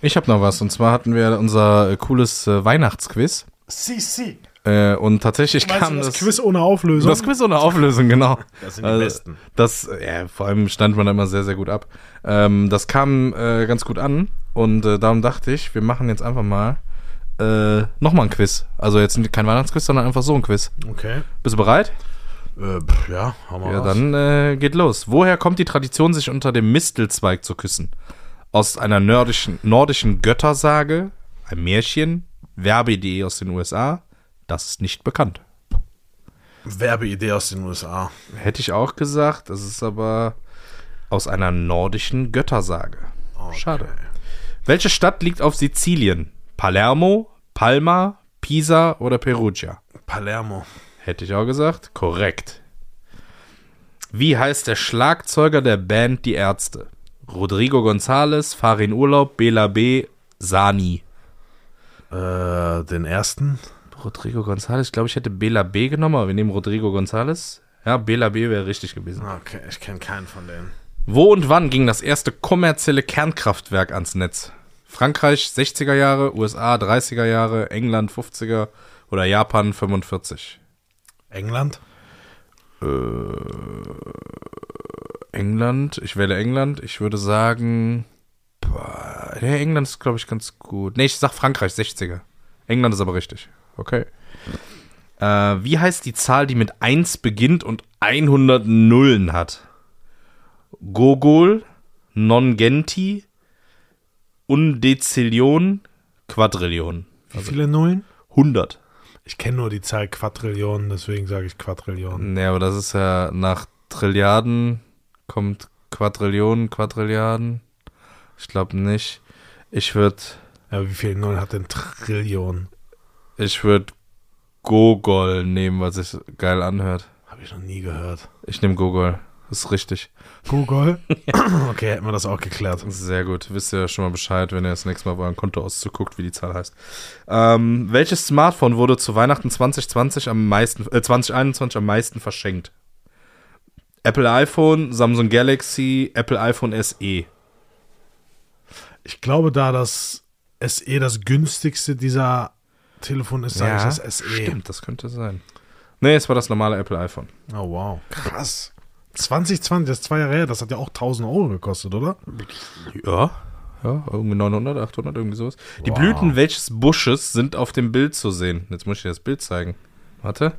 ich habe noch was. Und zwar hatten wir unser äh, cooles äh, Weihnachtsquiz. Si, si. Äh, und tatsächlich kam das, das, Quiz ohne Auflösung? das Quiz ohne Auflösung, genau. Das sind die Also, besten. Das, ja, vor allem stand man da immer sehr, sehr gut ab. Ähm, das kam äh, ganz gut an. Und äh, darum dachte ich, wir machen jetzt einfach mal äh, nochmal ein Quiz. Also jetzt kein Weihnachtsquiz, sondern einfach so ein Quiz. Okay. Bist du bereit? Äh, pf, ja, haben wir Ja, was. dann äh, geht los. Woher kommt die Tradition, sich unter dem Mistelzweig zu küssen? Aus einer nordischen, nordischen Göttersage, ein Märchen, Werbeidee aus den USA? Das ist nicht bekannt. Werbeidee aus den USA. Hätte ich auch gesagt, das ist aber aus einer nordischen Göttersage. Schade. Welche Stadt liegt auf Sizilien? Palermo, Palma, Pisa oder Perugia? Palermo. Hätte ich auch gesagt. Korrekt. Wie heißt der Schlagzeuger der Band Die Ärzte? Rodrigo González, Farin Urlaub, Bela B., Sani. Äh, den ersten. Rodrigo González, ich glaube, ich hätte Bela B. genommen, aber wir nehmen Rodrigo González. Ja, Bela B. wäre richtig gewesen. Okay, ich kenne keinen von denen. Wo und wann ging das erste kommerzielle Kernkraftwerk ans Netz? Frankreich 60er Jahre, USA 30er Jahre, England 50er oder Japan 45? England? England, ich wähle England. Ich würde sagen, boah, ja, England ist, glaube ich, ganz gut. Nee, ich sag Frankreich, 60er. England ist aber richtig. Okay. Äh, wie heißt die Zahl, die mit 1 beginnt und 100 Nullen hat? Gogol, Non-Genti, Undezillion, Quadrillion. Wie viele Nullen? 100. Ich kenne nur die Zahl Quadrillionen, deswegen sage ich Quadrillionen. Nee, aber das ist ja nach Trilliarden kommt Quadrillionen, Quadrilliarden. Ich glaube nicht. Ich würde Ja, wie viele Nullen hat denn Trillion? Ich würde Gogol nehmen, was sich geil anhört. Habe ich noch nie gehört. Ich nehme Gogol. Das ist richtig. Google? okay, hätten wir das auch geklärt. Sehr gut. Wisst ihr schon mal Bescheid, wenn ihr das nächste Mal bei eurem Kontoauszug guckt, wie die Zahl heißt. Ähm, welches Smartphone wurde zu Weihnachten 2020 am meisten, äh, 2021 am meisten verschenkt? Apple iPhone, Samsung Galaxy, Apple iPhone. SE. Ich glaube, da das SE das günstigste dieser Telefon ist, sage ich das SE. Stimmt, das könnte sein. Nee, es war das normale Apple iPhone. Oh, wow. Krass. 2020, das ist zwei Jahre her, das hat ja auch 1000 Euro gekostet, oder? Ja. Ja, irgendwie 900, 800, irgendwie sowas. Die Wow. Blüten welches Busches sind auf dem Bild zu sehen? Jetzt muss ich dir das Bild zeigen. Warte.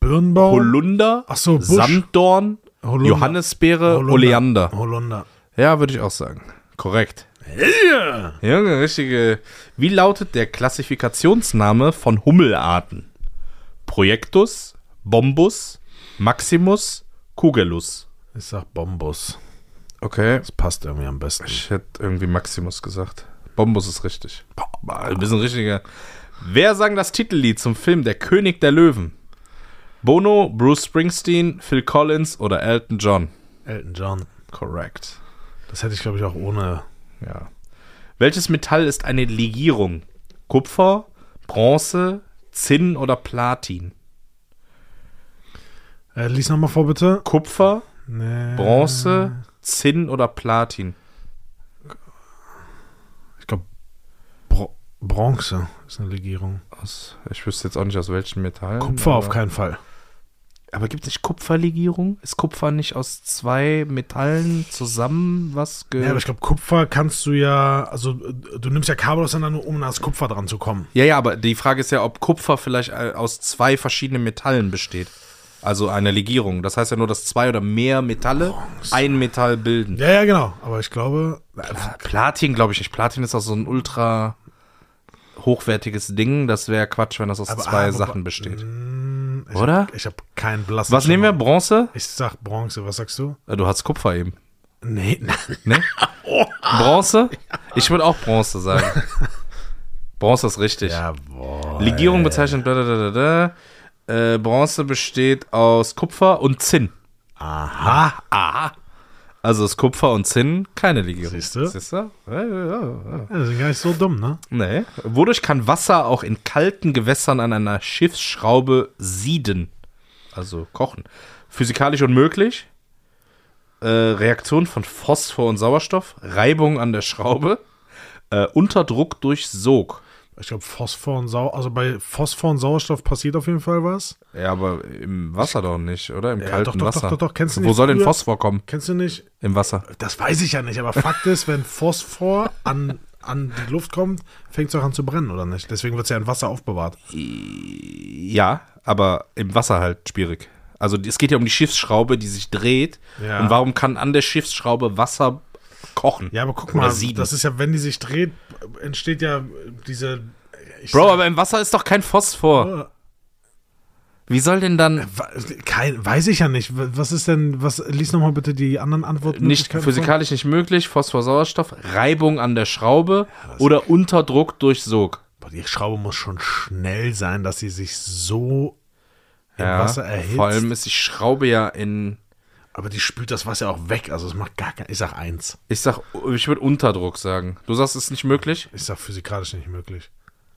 Birnbaum? Holunder, Ach so, Busch. Sanddorn, Holunder. Johannisbeere, Holunder. Oleander. Holunder. Ja, würde ich auch sagen. Korrekt. Yeah. Junge, richtige. Wie lautet der Klassifikationsname von Hummelarten? Projectus, Bombus, Maximus, Cugelus. Ich sag Bombus. Okay. Das passt irgendwie am besten. Ich hätte irgendwie Maximus gesagt. Bombus ist richtig. Boah, du bist ein richtiger. Wer sang das Titellied zum Film Der König der Löwen? Bono, Bruce Springsteen, Phil Collins oder Elton John? Elton John. Correct. Das hätte ich, glaube ich, auch ohne. Ja. Welches Metall ist eine Legierung? Kupfer, Bronze, Zinn oder Platin? Äh, lies nochmal vor, bitte. Kupfer, Nee. Bronze, Zinn oder Platin? Ich glaube, Bro Bronze ist eine Legierung. Aus, ich wüsste jetzt auch nicht aus welchem Metall. Kupfer auf keinen Fall. Aber gibt es nicht Kupferlegierung? Ist Kupfer nicht aus zwei Metallen zusammen was ge Ja, aber ich glaube, Kupfer kannst du ja. Also, äh, du nimmst ja Kabel auseinander, um an das Kupfer dran zu kommen. ja, ja, aber die Frage ist ja, ob Kupfer vielleicht äh, aus zwei verschiedenen Metallen besteht. Also eine Legierung. Das heißt ja nur, dass zwei oder mehr Metalle ein Metall bilden. Ja, ja, genau. Aber ich glaube. äh, Platin glaube ich nicht. Platin ist auch so ein ultra hochwertiges Ding. Das wäre Quatsch, wenn das aus Aber- zwei aber- Sachen besteht. Ich Oder? Hab, ich habe keinen blassen. Was nehmen wir? Bronze? Ich sag Bronze. Was sagst du? Äh, Du hast Kupfer eben. Nee, Ne? Bronze? Ich würde auch Bronze sagen. Bronze ist richtig. Ja, boah. Legierung bezeichnet. Da. Äh, Bronze besteht aus Kupfer und Zinn. Aha. Aha. Also ist Kupfer und Zinn keine Legierung. Siehst du? Siehst du? Ja, ja, ja. Ist gar nicht so dumm, ne? Nee. Wodurch kann Wasser auch in kalten Gewässern an einer Schiffsschraube sieden? Also kochen. Physikalisch unmöglich. Äh, Reaktion von Phosphor und Sauerstoff. Reibung an der Schraube. Äh, Unterdruck durch Sog. Ich glaube, Phosphor und Sau also bei Phosphor und Sauerstoff passiert auf jeden Fall was. Ja, aber im Wasser doch nicht, oder? Im Ja, kalten doch, doch, Wasser. doch, doch, doch. Kennst du Wo nicht soll denn Phosphor kommen? Kennst du nicht? Im Wasser. Das weiß ich ja nicht, aber Fakt ist, wenn Phosphor an, an die Luft kommt, fängt es auch an zu brennen, oder nicht? Deswegen wird es ja in Wasser aufbewahrt. Ja, aber im Wasser halt schwierig. Also es geht ja um die Schiffsschraube, die sich dreht. Ja. Und warum kann an der Schiffsschraube Wasser kochen? Ja, aber guck mal, sieden. das ist ja, wenn die sich dreht, entsteht ja diese. Bro, sag- aber im Wasser ist doch kein Phosphor. Wie soll denn dann Wa- Kein, weiß ich ja nicht. Was ist denn, was, lies nochmal bitte die anderen Antworten. nicht physikalisch nicht möglich, Phosphor, Sauerstoff, Reibung an der Schraube oder Unterdruck durch Sog? Boah, die Schraube muss schon schnell sein, dass sie sich so im Wasser erhitzt. vor allem ist die Schraube ja in, aber die spült das Wasser auch weg. Also es macht gar kein. Ich sag eins. ich sag, ich würde Unterdruck sagen. Du sagst, es ist nicht möglich? Ich sag physikalisch nicht möglich.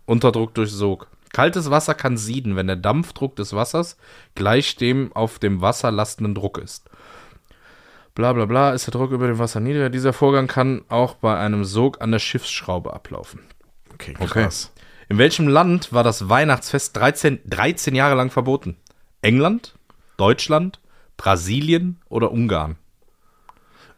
Unterdruck durch Sog. Kaltes Wasser kann sieden, wenn der Dampfdruck des Wassers gleich dem auf dem Wasser lastenden Druck ist. Bla bla bla, ist der Druck über dem Wasser niedriger. Dieser Vorgang kann auch bei einem Sog an der Schiffsschraube ablaufen. Okay, Okay. krass. In welchem Land war das Weihnachtsfest 13, 13 Jahre lang verboten? England, Deutschland, Brasilien oder Ungarn?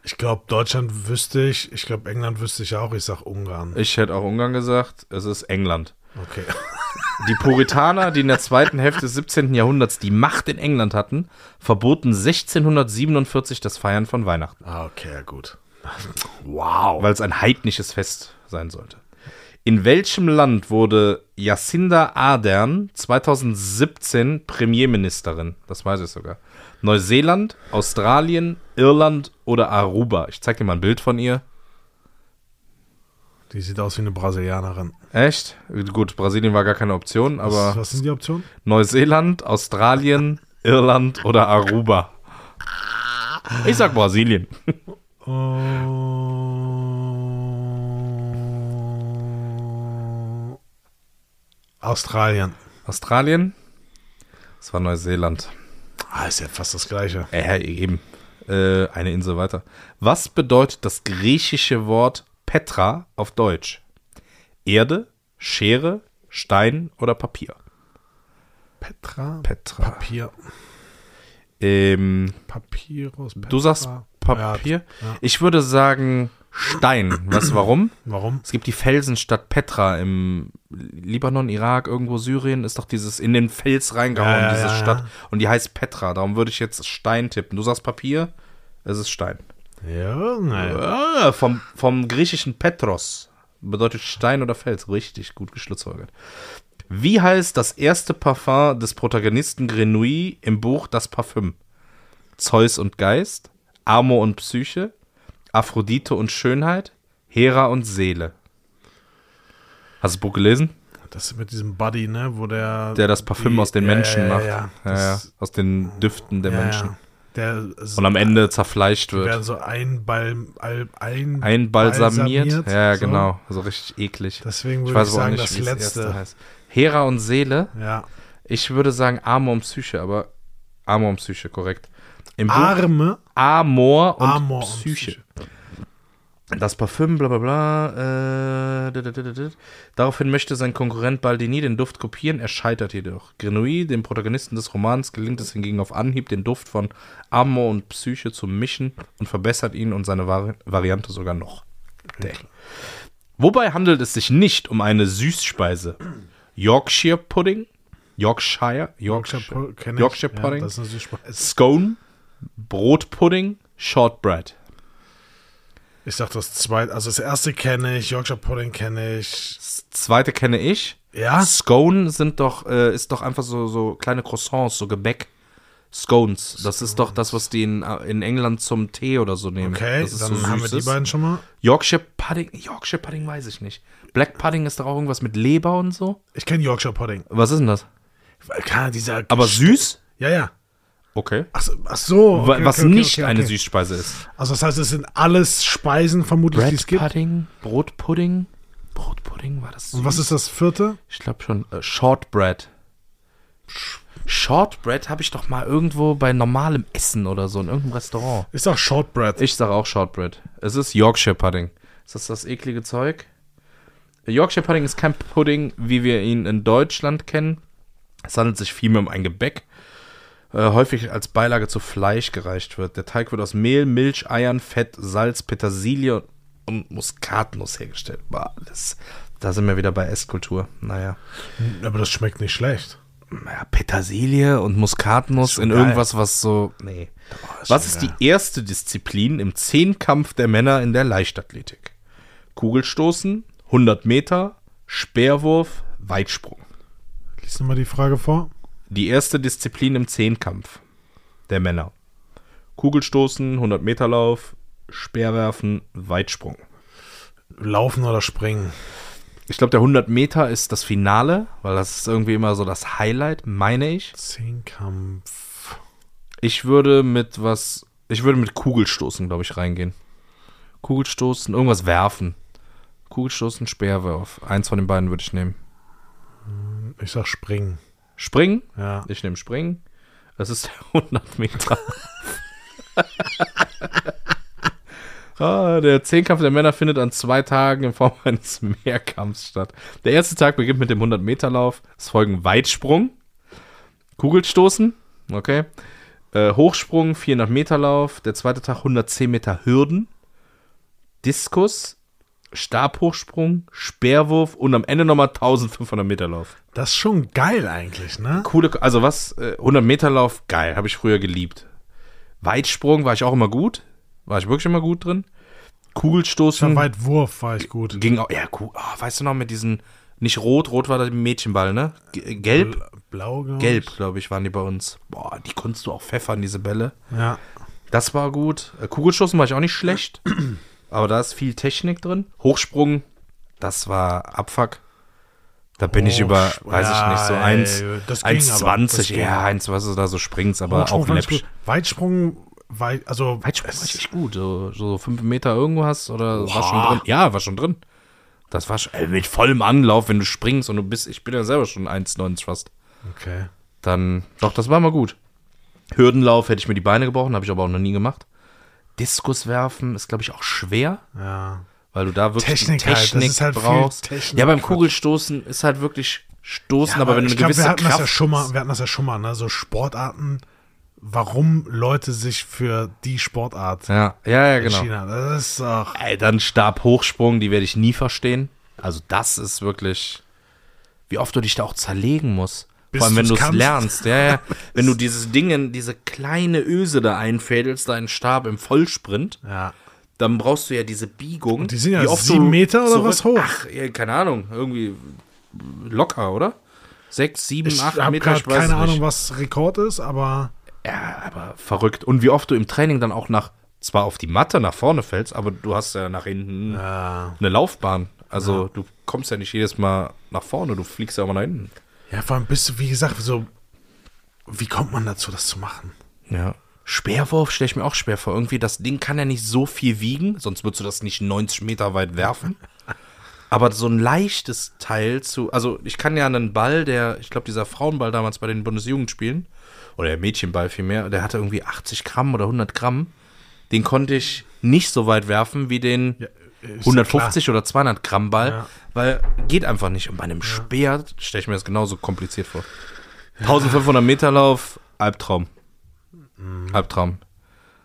Ich glaube, Deutschland wüsste ich. Ich glaube, England wüsste ich auch. Ich sag Ungarn. Ich hätte auch Ungarn gesagt, es ist England. Okay. Die Puritaner, die in der zweiten Hälfte des 17. Jahrhunderts die Macht in England hatten, verboten 1647 das Feiern von Weihnachten, Ah, okay, gut. Wow. weil es ein heidnisches Fest sein sollte. In welchem Land wurde Jacinda Ardern 2017 Premierministerin? Das weiß ich sogar. Neuseeland, Australien, Irland oder Aruba? Ich zeig dir mal ein Bild von ihr. Die sieht aus wie eine Brasilianerin. Echt? Gut, Brasilien war gar keine Option, Was, aber was sind die Optionen? Neuseeland, Australien, Irland oder Aruba? Ich sag Brasilien. Oh, Australien. Australien? Das war Neuseeland. Ah, ist ja fast das Gleiche. Äh, eben. Äh, eine Insel weiter. Was bedeutet das griechische Wort Petra auf Deutsch? Erde, Schere, Stein oder Papier? Petra. Petra. Papier. Ähm, Papyrus. Petra. du sagst Papier? Ja. Ich würde sagen Stein. Weißt du warum? Warum? Es gibt die Felsenstadt Petra im Libanon, Irak, irgendwo Syrien, ist doch dieses in den Fels reingehauen, Ja, ja, diese ja, Stadt. ja. Und die heißt Petra. Darum würde ich jetzt Stein tippen. Du sagst Papier, es ist Stein. Junge. Ah, vom, vom griechischen Petros. Bedeutet Stein oder Fels. Richtig gut geschlussfolgert. Wie heißt das erste Parfum des Protagonisten Grenouille im Buch Das Parfüm? Zeus und Geist, Amor und Psyche, Aphrodite und Schönheit, Hera und Seele. Hast du das Buch gelesen? Das mit diesem Buddy, ne, wo der. Der das Parfüm die- aus den ja, Menschen ja, macht. Ja, Ja, Das- aus den Düften der Menschen. Der Und am Ende zerfleischt wird. werden so einbal, al- ein, Einbalsamiert. balsamiert, Ja, so. genau. Also richtig eklig. Deswegen Ich würde ich, auch sagen, nicht, das das letzte. erste heißt. Hera und Seele. Ja. Ich würde sagen Amor und Psyche, aber Amor und Psyche, korrekt. Im Buch Arme. Amor und Amor und Psyche. Das Parfüm, bla bla bla. Äh, dit, dit, dit. Daraufhin möchte sein Konkurrent Baldini den Duft kopieren, er scheitert jedoch. Grenouille, dem Protagonisten des Romans, gelingt es hingegen auf Anhieb, den Duft von Amor und Psyche zu mischen und verbessert ihn und seine Vari Variante sogar noch. Dang. Wobei handelt es sich nicht um eine Süßspeise. Yorkshire Pudding, Yorkshire, Yorkshire. Yorkshire Ja, Pudding, Speise. Scone, Brotpudding, Shortbread. Ich sag das zweite, also das erste kenne ich, Yorkshire Pudding kenne ich. Das zweite kenne ich. Ja? Scone sind doch, äh, ist doch einfach so, so kleine Croissants, so Gebäck. Scones. Das ist doch das, was die in, in England zum Tee oder so nehmen. Okay, dann so haben wir die beiden schon mal. Yorkshire Pudding, Yorkshire Pudding weiß ich nicht. Black Pudding ist doch auch irgendwas mit Leber und so. Ich kenne Yorkshire Pudding. Was ist denn das? Keine dieser. Aber süß? Ja, ja. Okay. Ach, so- ach so. Okay, was okay, okay, nicht eine. Süßspeise ist. Also das heißt, es sind alles Speisen vermutlich, die es gibt. Pudding, Brotpudding. Brotpudding war das süß? Und was ist das vierte? Ich glaube schon. Äh, Shortbread. Shortbread habe ich doch mal irgendwo bei normalem Essen oder so in irgendeinem Restaurant. Ist doch Shortbread. Ich sage auch Shortbread. Es ist Yorkshire Pudding. Ist das das eklige Zeug? Yorkshire Pudding ist kein Pudding, wie wir ihn in Deutschland kennen. Es handelt sich vielmehr um ein Gebäck, äh, häufig als Beilage zu Fleisch gereicht wird. Der Teig wird aus Mehl, Milch, Eiern, Fett, Salz, Petersilie und Muskatnuss hergestellt. Boah, das, da sind wir wieder bei Esskultur. Naja. Aber das schmeckt nicht schlecht. Naja, Petersilie und Muskatnuss in geil. irgendwas, was so. Nee. ist Was ist geil. die erste Disziplin im Zehnkampf der Männer in der Leichtathletik? Kugelstoßen, 100 Meter, Speerwurf, Weitsprung. Lies nochmal die Frage vor. Die erste Disziplin im Zehnkampf der Männer. Kugelstoßen, 100 Meter Lauf, Speerwerfen, Weitsprung. Laufen oder springen? Ich glaube, der 100 Meter ist das Finale, weil das ist irgendwie immer so das Highlight, meine ich. Zehnkampf. Ich würde mit was. Ich würde mit Kugelstoßen, glaube ich, reingehen. Kugelstoßen, irgendwas werfen. Kugelstoßen, Speerwurf. Eins von den beiden würde ich nehmen. Ich sag springen. Springen. Ja. Ich nehme Springen. Das ist der 100 Meter. ah, der Zehnkampf der Männer findet an zwei Tagen in Form eines Mehrkampfs statt. Der erste Tag beginnt mit dem 100 Meter Lauf. Es folgen Weitsprung, Kugelstoßen, okay, äh, Hochsprung, 400 Meter Lauf. Der zweite Tag 110 Meter Hürden, Diskus, Stabhochsprung, Speerwurf und am Ende nochmal 1500 Meter Lauf. Das ist schon geil eigentlich, ne? Coole, also was, äh, 100 Meter Lauf, geil, habe ich früher geliebt. Weitsprung war ich auch immer gut, war ich wirklich immer gut drin. Kugelstoßen Weitwurf war ich gut. ging auch, ja, cool. Ah, weißt du noch, mit diesen, nicht rot, rot war der Mädchenball, ne? G gelb, Bl- Blau, glaub gelb, glaube ich, waren die bei uns. Boah, die konntest du auch pfeffern, diese Bälle. Ja. Das war gut. Äh, Kugelstoßen war ich auch nicht schlecht, aber da ist viel Technik drin. Hochsprung, das war Abfuck. Da bin ich über, weiß ich nicht, so ja, 1, ey, das ging aber, 1,20, das ging. ja, 1, was du da so springst, aber auch läppisch. Weitsprung, weit, also Weitsprung war es- richtig gut. So, so fünf Meter irgendwo hast oder war schon drin. Ja, war schon drin. Das war schon, ey, mit vollem Anlauf, wenn du springst und du bist, ich bin ja selber schon 1,90 fast. Okay. Dann, doch, das war mal gut. Hürdenlauf hätte ich mir die Beine gebrochen, habe ich aber auch noch nie gemacht. Diskus werfen ist, glaube ich, auch schwer, Ja. weil du da wirklich Technik halt, Technik halt brauchst. Technik- ja, beim. Kugelstoßen ist halt wirklich Stoßen, aber, wenn du eine glaub, gewisse wir hatten das ja schon mal, wir hatten das ja schon mal, ne? So Sportarten, warum Leute sich für die Sportart ja, ja, ja, genau. haben. Das ist doch. Ey, dann Stabhochsprung, die werde ich nie verstehen. Also das ist wirklich, wie oft du dich da auch zerlegen musst. Vor allem, wenn du es lernst. Ja, ja. Wenn du dieses Ding, in diese kleine Öse da einfädelst, deinen Stab im Vollsprint, Ja. dann brauchst du ja diese Biegung. Und die sind ja sieben Meter oder was hoch? Ach, ja, keine Ahnung. Irgendwie locker, oder? Sechs, sieben, Ich acht habe Meter, ich weiß keine. Ahnung, was Rekord ist, aber Ja, aber verrückt. Und wie oft du im Training dann auch nach, zwar auf die Matte nach vorne fällst, aber du hast ja nach hinten äh, eine Laufbahn. Also du kommst ja nicht jedes Mal nach vorne, du fliegst ja mal nach hinten. Ja, vor allem bist du, wie gesagt, so. Wie kommt man dazu, das zu machen? Ja. Speerwurf stelle ich mir auch schwer vor. Irgendwie, das Ding kann ja nicht so viel wiegen, sonst würdest du das nicht 90 Meter weit werfen. Aber so ein leichtes Teil zu, also ich kann ja einen Ball, der, ich glaube, dieser Frauenball damals bei den Bundesjugendspielen, oder der Mädchenball vielmehr, der hatte irgendwie 80 Gramm oder 100 Gramm. Den konnte ich nicht so weit werfen wie den Ja, ist ja 150 oder 200 Gramm Ball, Ja. weil geht einfach nicht. Und bei einem Speer stelle ich mir das genauso kompliziert vor. 1500 Meter Lauf, Albtraum. Mhm. Albtraum.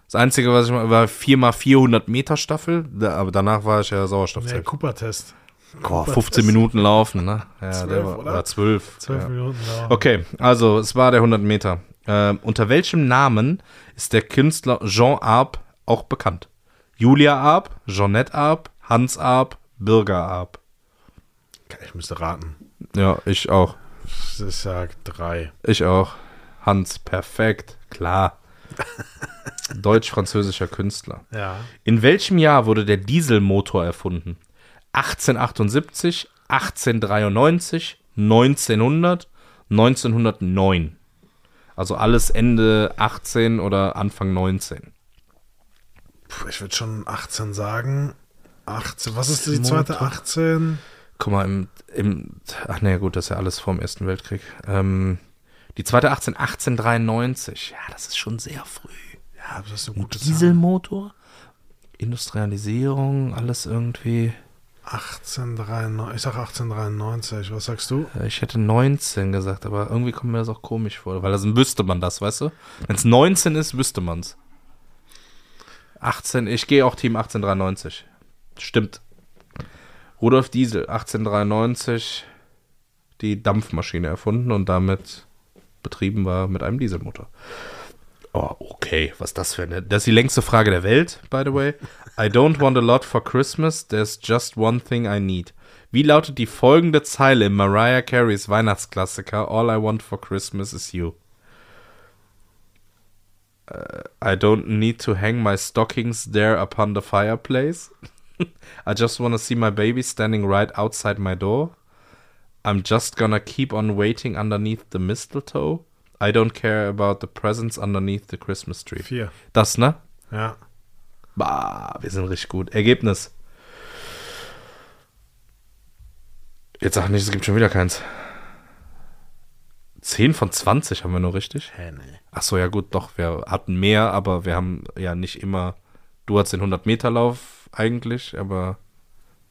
Das Einzige, was ich mal, war 4x400 Meter Staffel, aber danach war ich ja Der Sauerstoffzelt. Cooper-Test. Boah, 15 Minuten laufen, ne? Ja, Zwölf, der war, oder? oder 12. Zwölf ja. Minuten dauern. Okay, also es war der 100 Meter. Ähm, unter welchem Namen ist der Künstler Jean Arp auch bekannt? Julia Arp, Jeanette Arp, Hans Arp, Birger Arp. Ich müsste raten. Ja, ich auch. Ich sag drei. Ich auch. Hans, perfekt, klar. Deutsch-französischer Künstler. Ja. In welchem Jahr wurde der Dieselmotor erfunden? 1878, 1893, 1900, 1909. Also alles Ende 18 oder Anfang 19. Ich würde schon 18 sagen. 18. Was ist die zweite? Motor. 18? Guck mal, im, im ach nee, gut, das ist ja alles vorm Ersten Weltkrieg. Ähm, die zweite 18, 1893. Ja, das ist schon sehr früh. Ja, das ist eine gute Zahl. Dieselmotor, Industrialisierung, alles irgendwie. 1893. Ich sag 1893. Was sagst du? Äh, Ich hätte 19 gesagt, aber irgendwie kommt mir das auch komisch vor, weil dann wüsste man das, weißt du? Wenn es 19 ist, wüsste man es. 18, ich gehe auch Team 1893. Stimmt. Rudolf Diesel, 1893, die Dampfmaschine erfunden und damit betrieben war mit einem Dieselmotor. Oh, okay, was das für eine. Das ist die längste Frage der Welt, by the way. I don't want a lot for Christmas, there's just one thing I need. Wie lautet die folgende Zeile in Mariah Careys Weihnachtsklassiker All I want for Christmas is you? Äh, I don't need to hang my stockings there upon the fireplace. I just want to see my baby standing right outside my door. I'm just gonna keep on waiting underneath the mistletoe. I don't care about the presents underneath the Christmas tree. Vier. Das, ne? Ja. Bah, wir sind richtig gut. Ergebnis. Jetzt sag nicht, es gibt schon wieder keins. 10 von 20 haben wir nur richtig. Hä, nee. Ach so, ja gut, doch, wir hatten mehr, aber wir haben ja nicht immer. Du hattest den 100-Meter-Lauf eigentlich, aber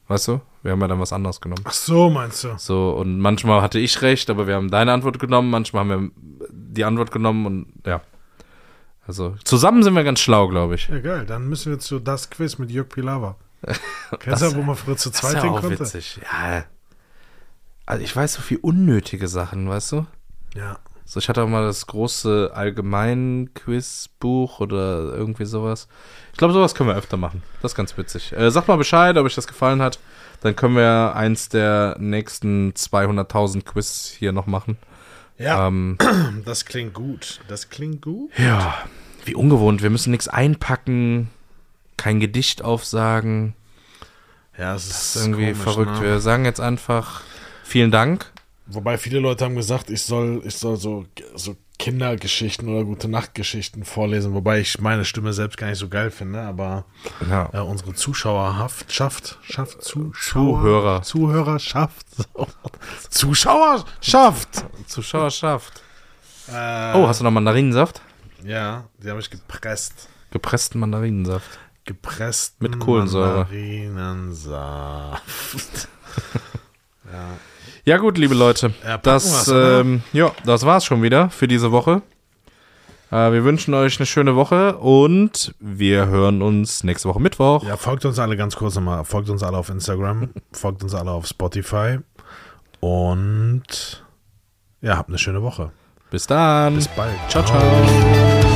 weißt du, wir haben ja dann was anderes genommen. Ach so, meinst du? So, und manchmal hatte ich recht, aber wir haben deine Antwort genommen, manchmal haben wir die Antwort genommen und ja. Also, zusammen sind wir ganz schlau, glaube ich. Ja, geil. Dann müssen wir zu das Quiz mit Jörg Pilawa. Kennst du, wo man früher zu Das zweit ist ja auch konnte? witzig. Ja. Also ich weiß so viel unnötige Sachen, weißt du? Ja. So, ich hatte auch mal das große Allgemein-Quiz-Buch oder irgendwie sowas. Ich glaube, sowas können wir öfter machen. Das ist ganz witzig. Äh, sag mal Bescheid, ob euch das gefallen hat. Dann können wir eins der nächsten 200.000 Quiz hier noch machen. Ja, Ähm, das klingt gut. Das klingt gut. ja, wie ungewohnt. Wir müssen nichts einpacken, kein Gedicht aufsagen. Ja, es ist ist irgendwie komisch, verrückt. Ne? Wir sagen jetzt einfach vielen Dank. Wobei viele Leute haben gesagt, ich soll, ich soll so, so Kindergeschichten oder gute Nachtgeschichten vorlesen, wobei ich meine Stimme selbst gar nicht so geil finde, aber Ja. äh, unsere Zuschauerhaft schafft, schafft Zuschauer, Zuhörer. Zuhörerschaft. Zuschauerschaft. Zuschauerschaft. Äh, Oh, hast du noch Mandarinensaft? Ja, die habe ich gepresst. Gepressten Mandarinensaft. gepressten Mit Kohlensäure. Mandarinensaft. ja. Ja gut, liebe Leute, Ja, das, ähm, ja, das war's schon wieder für diese Woche. Äh, wir wünschen euch eine schöne Woche und wir hören uns nächste Woche Mittwoch. ja, folgt uns alle ganz kurz nochmal. Folgt uns alle auf Instagram. folgt uns alle auf Spotify. Und ja, habt eine schöne Woche. Bis dann. Bis bald. ciao, ciao.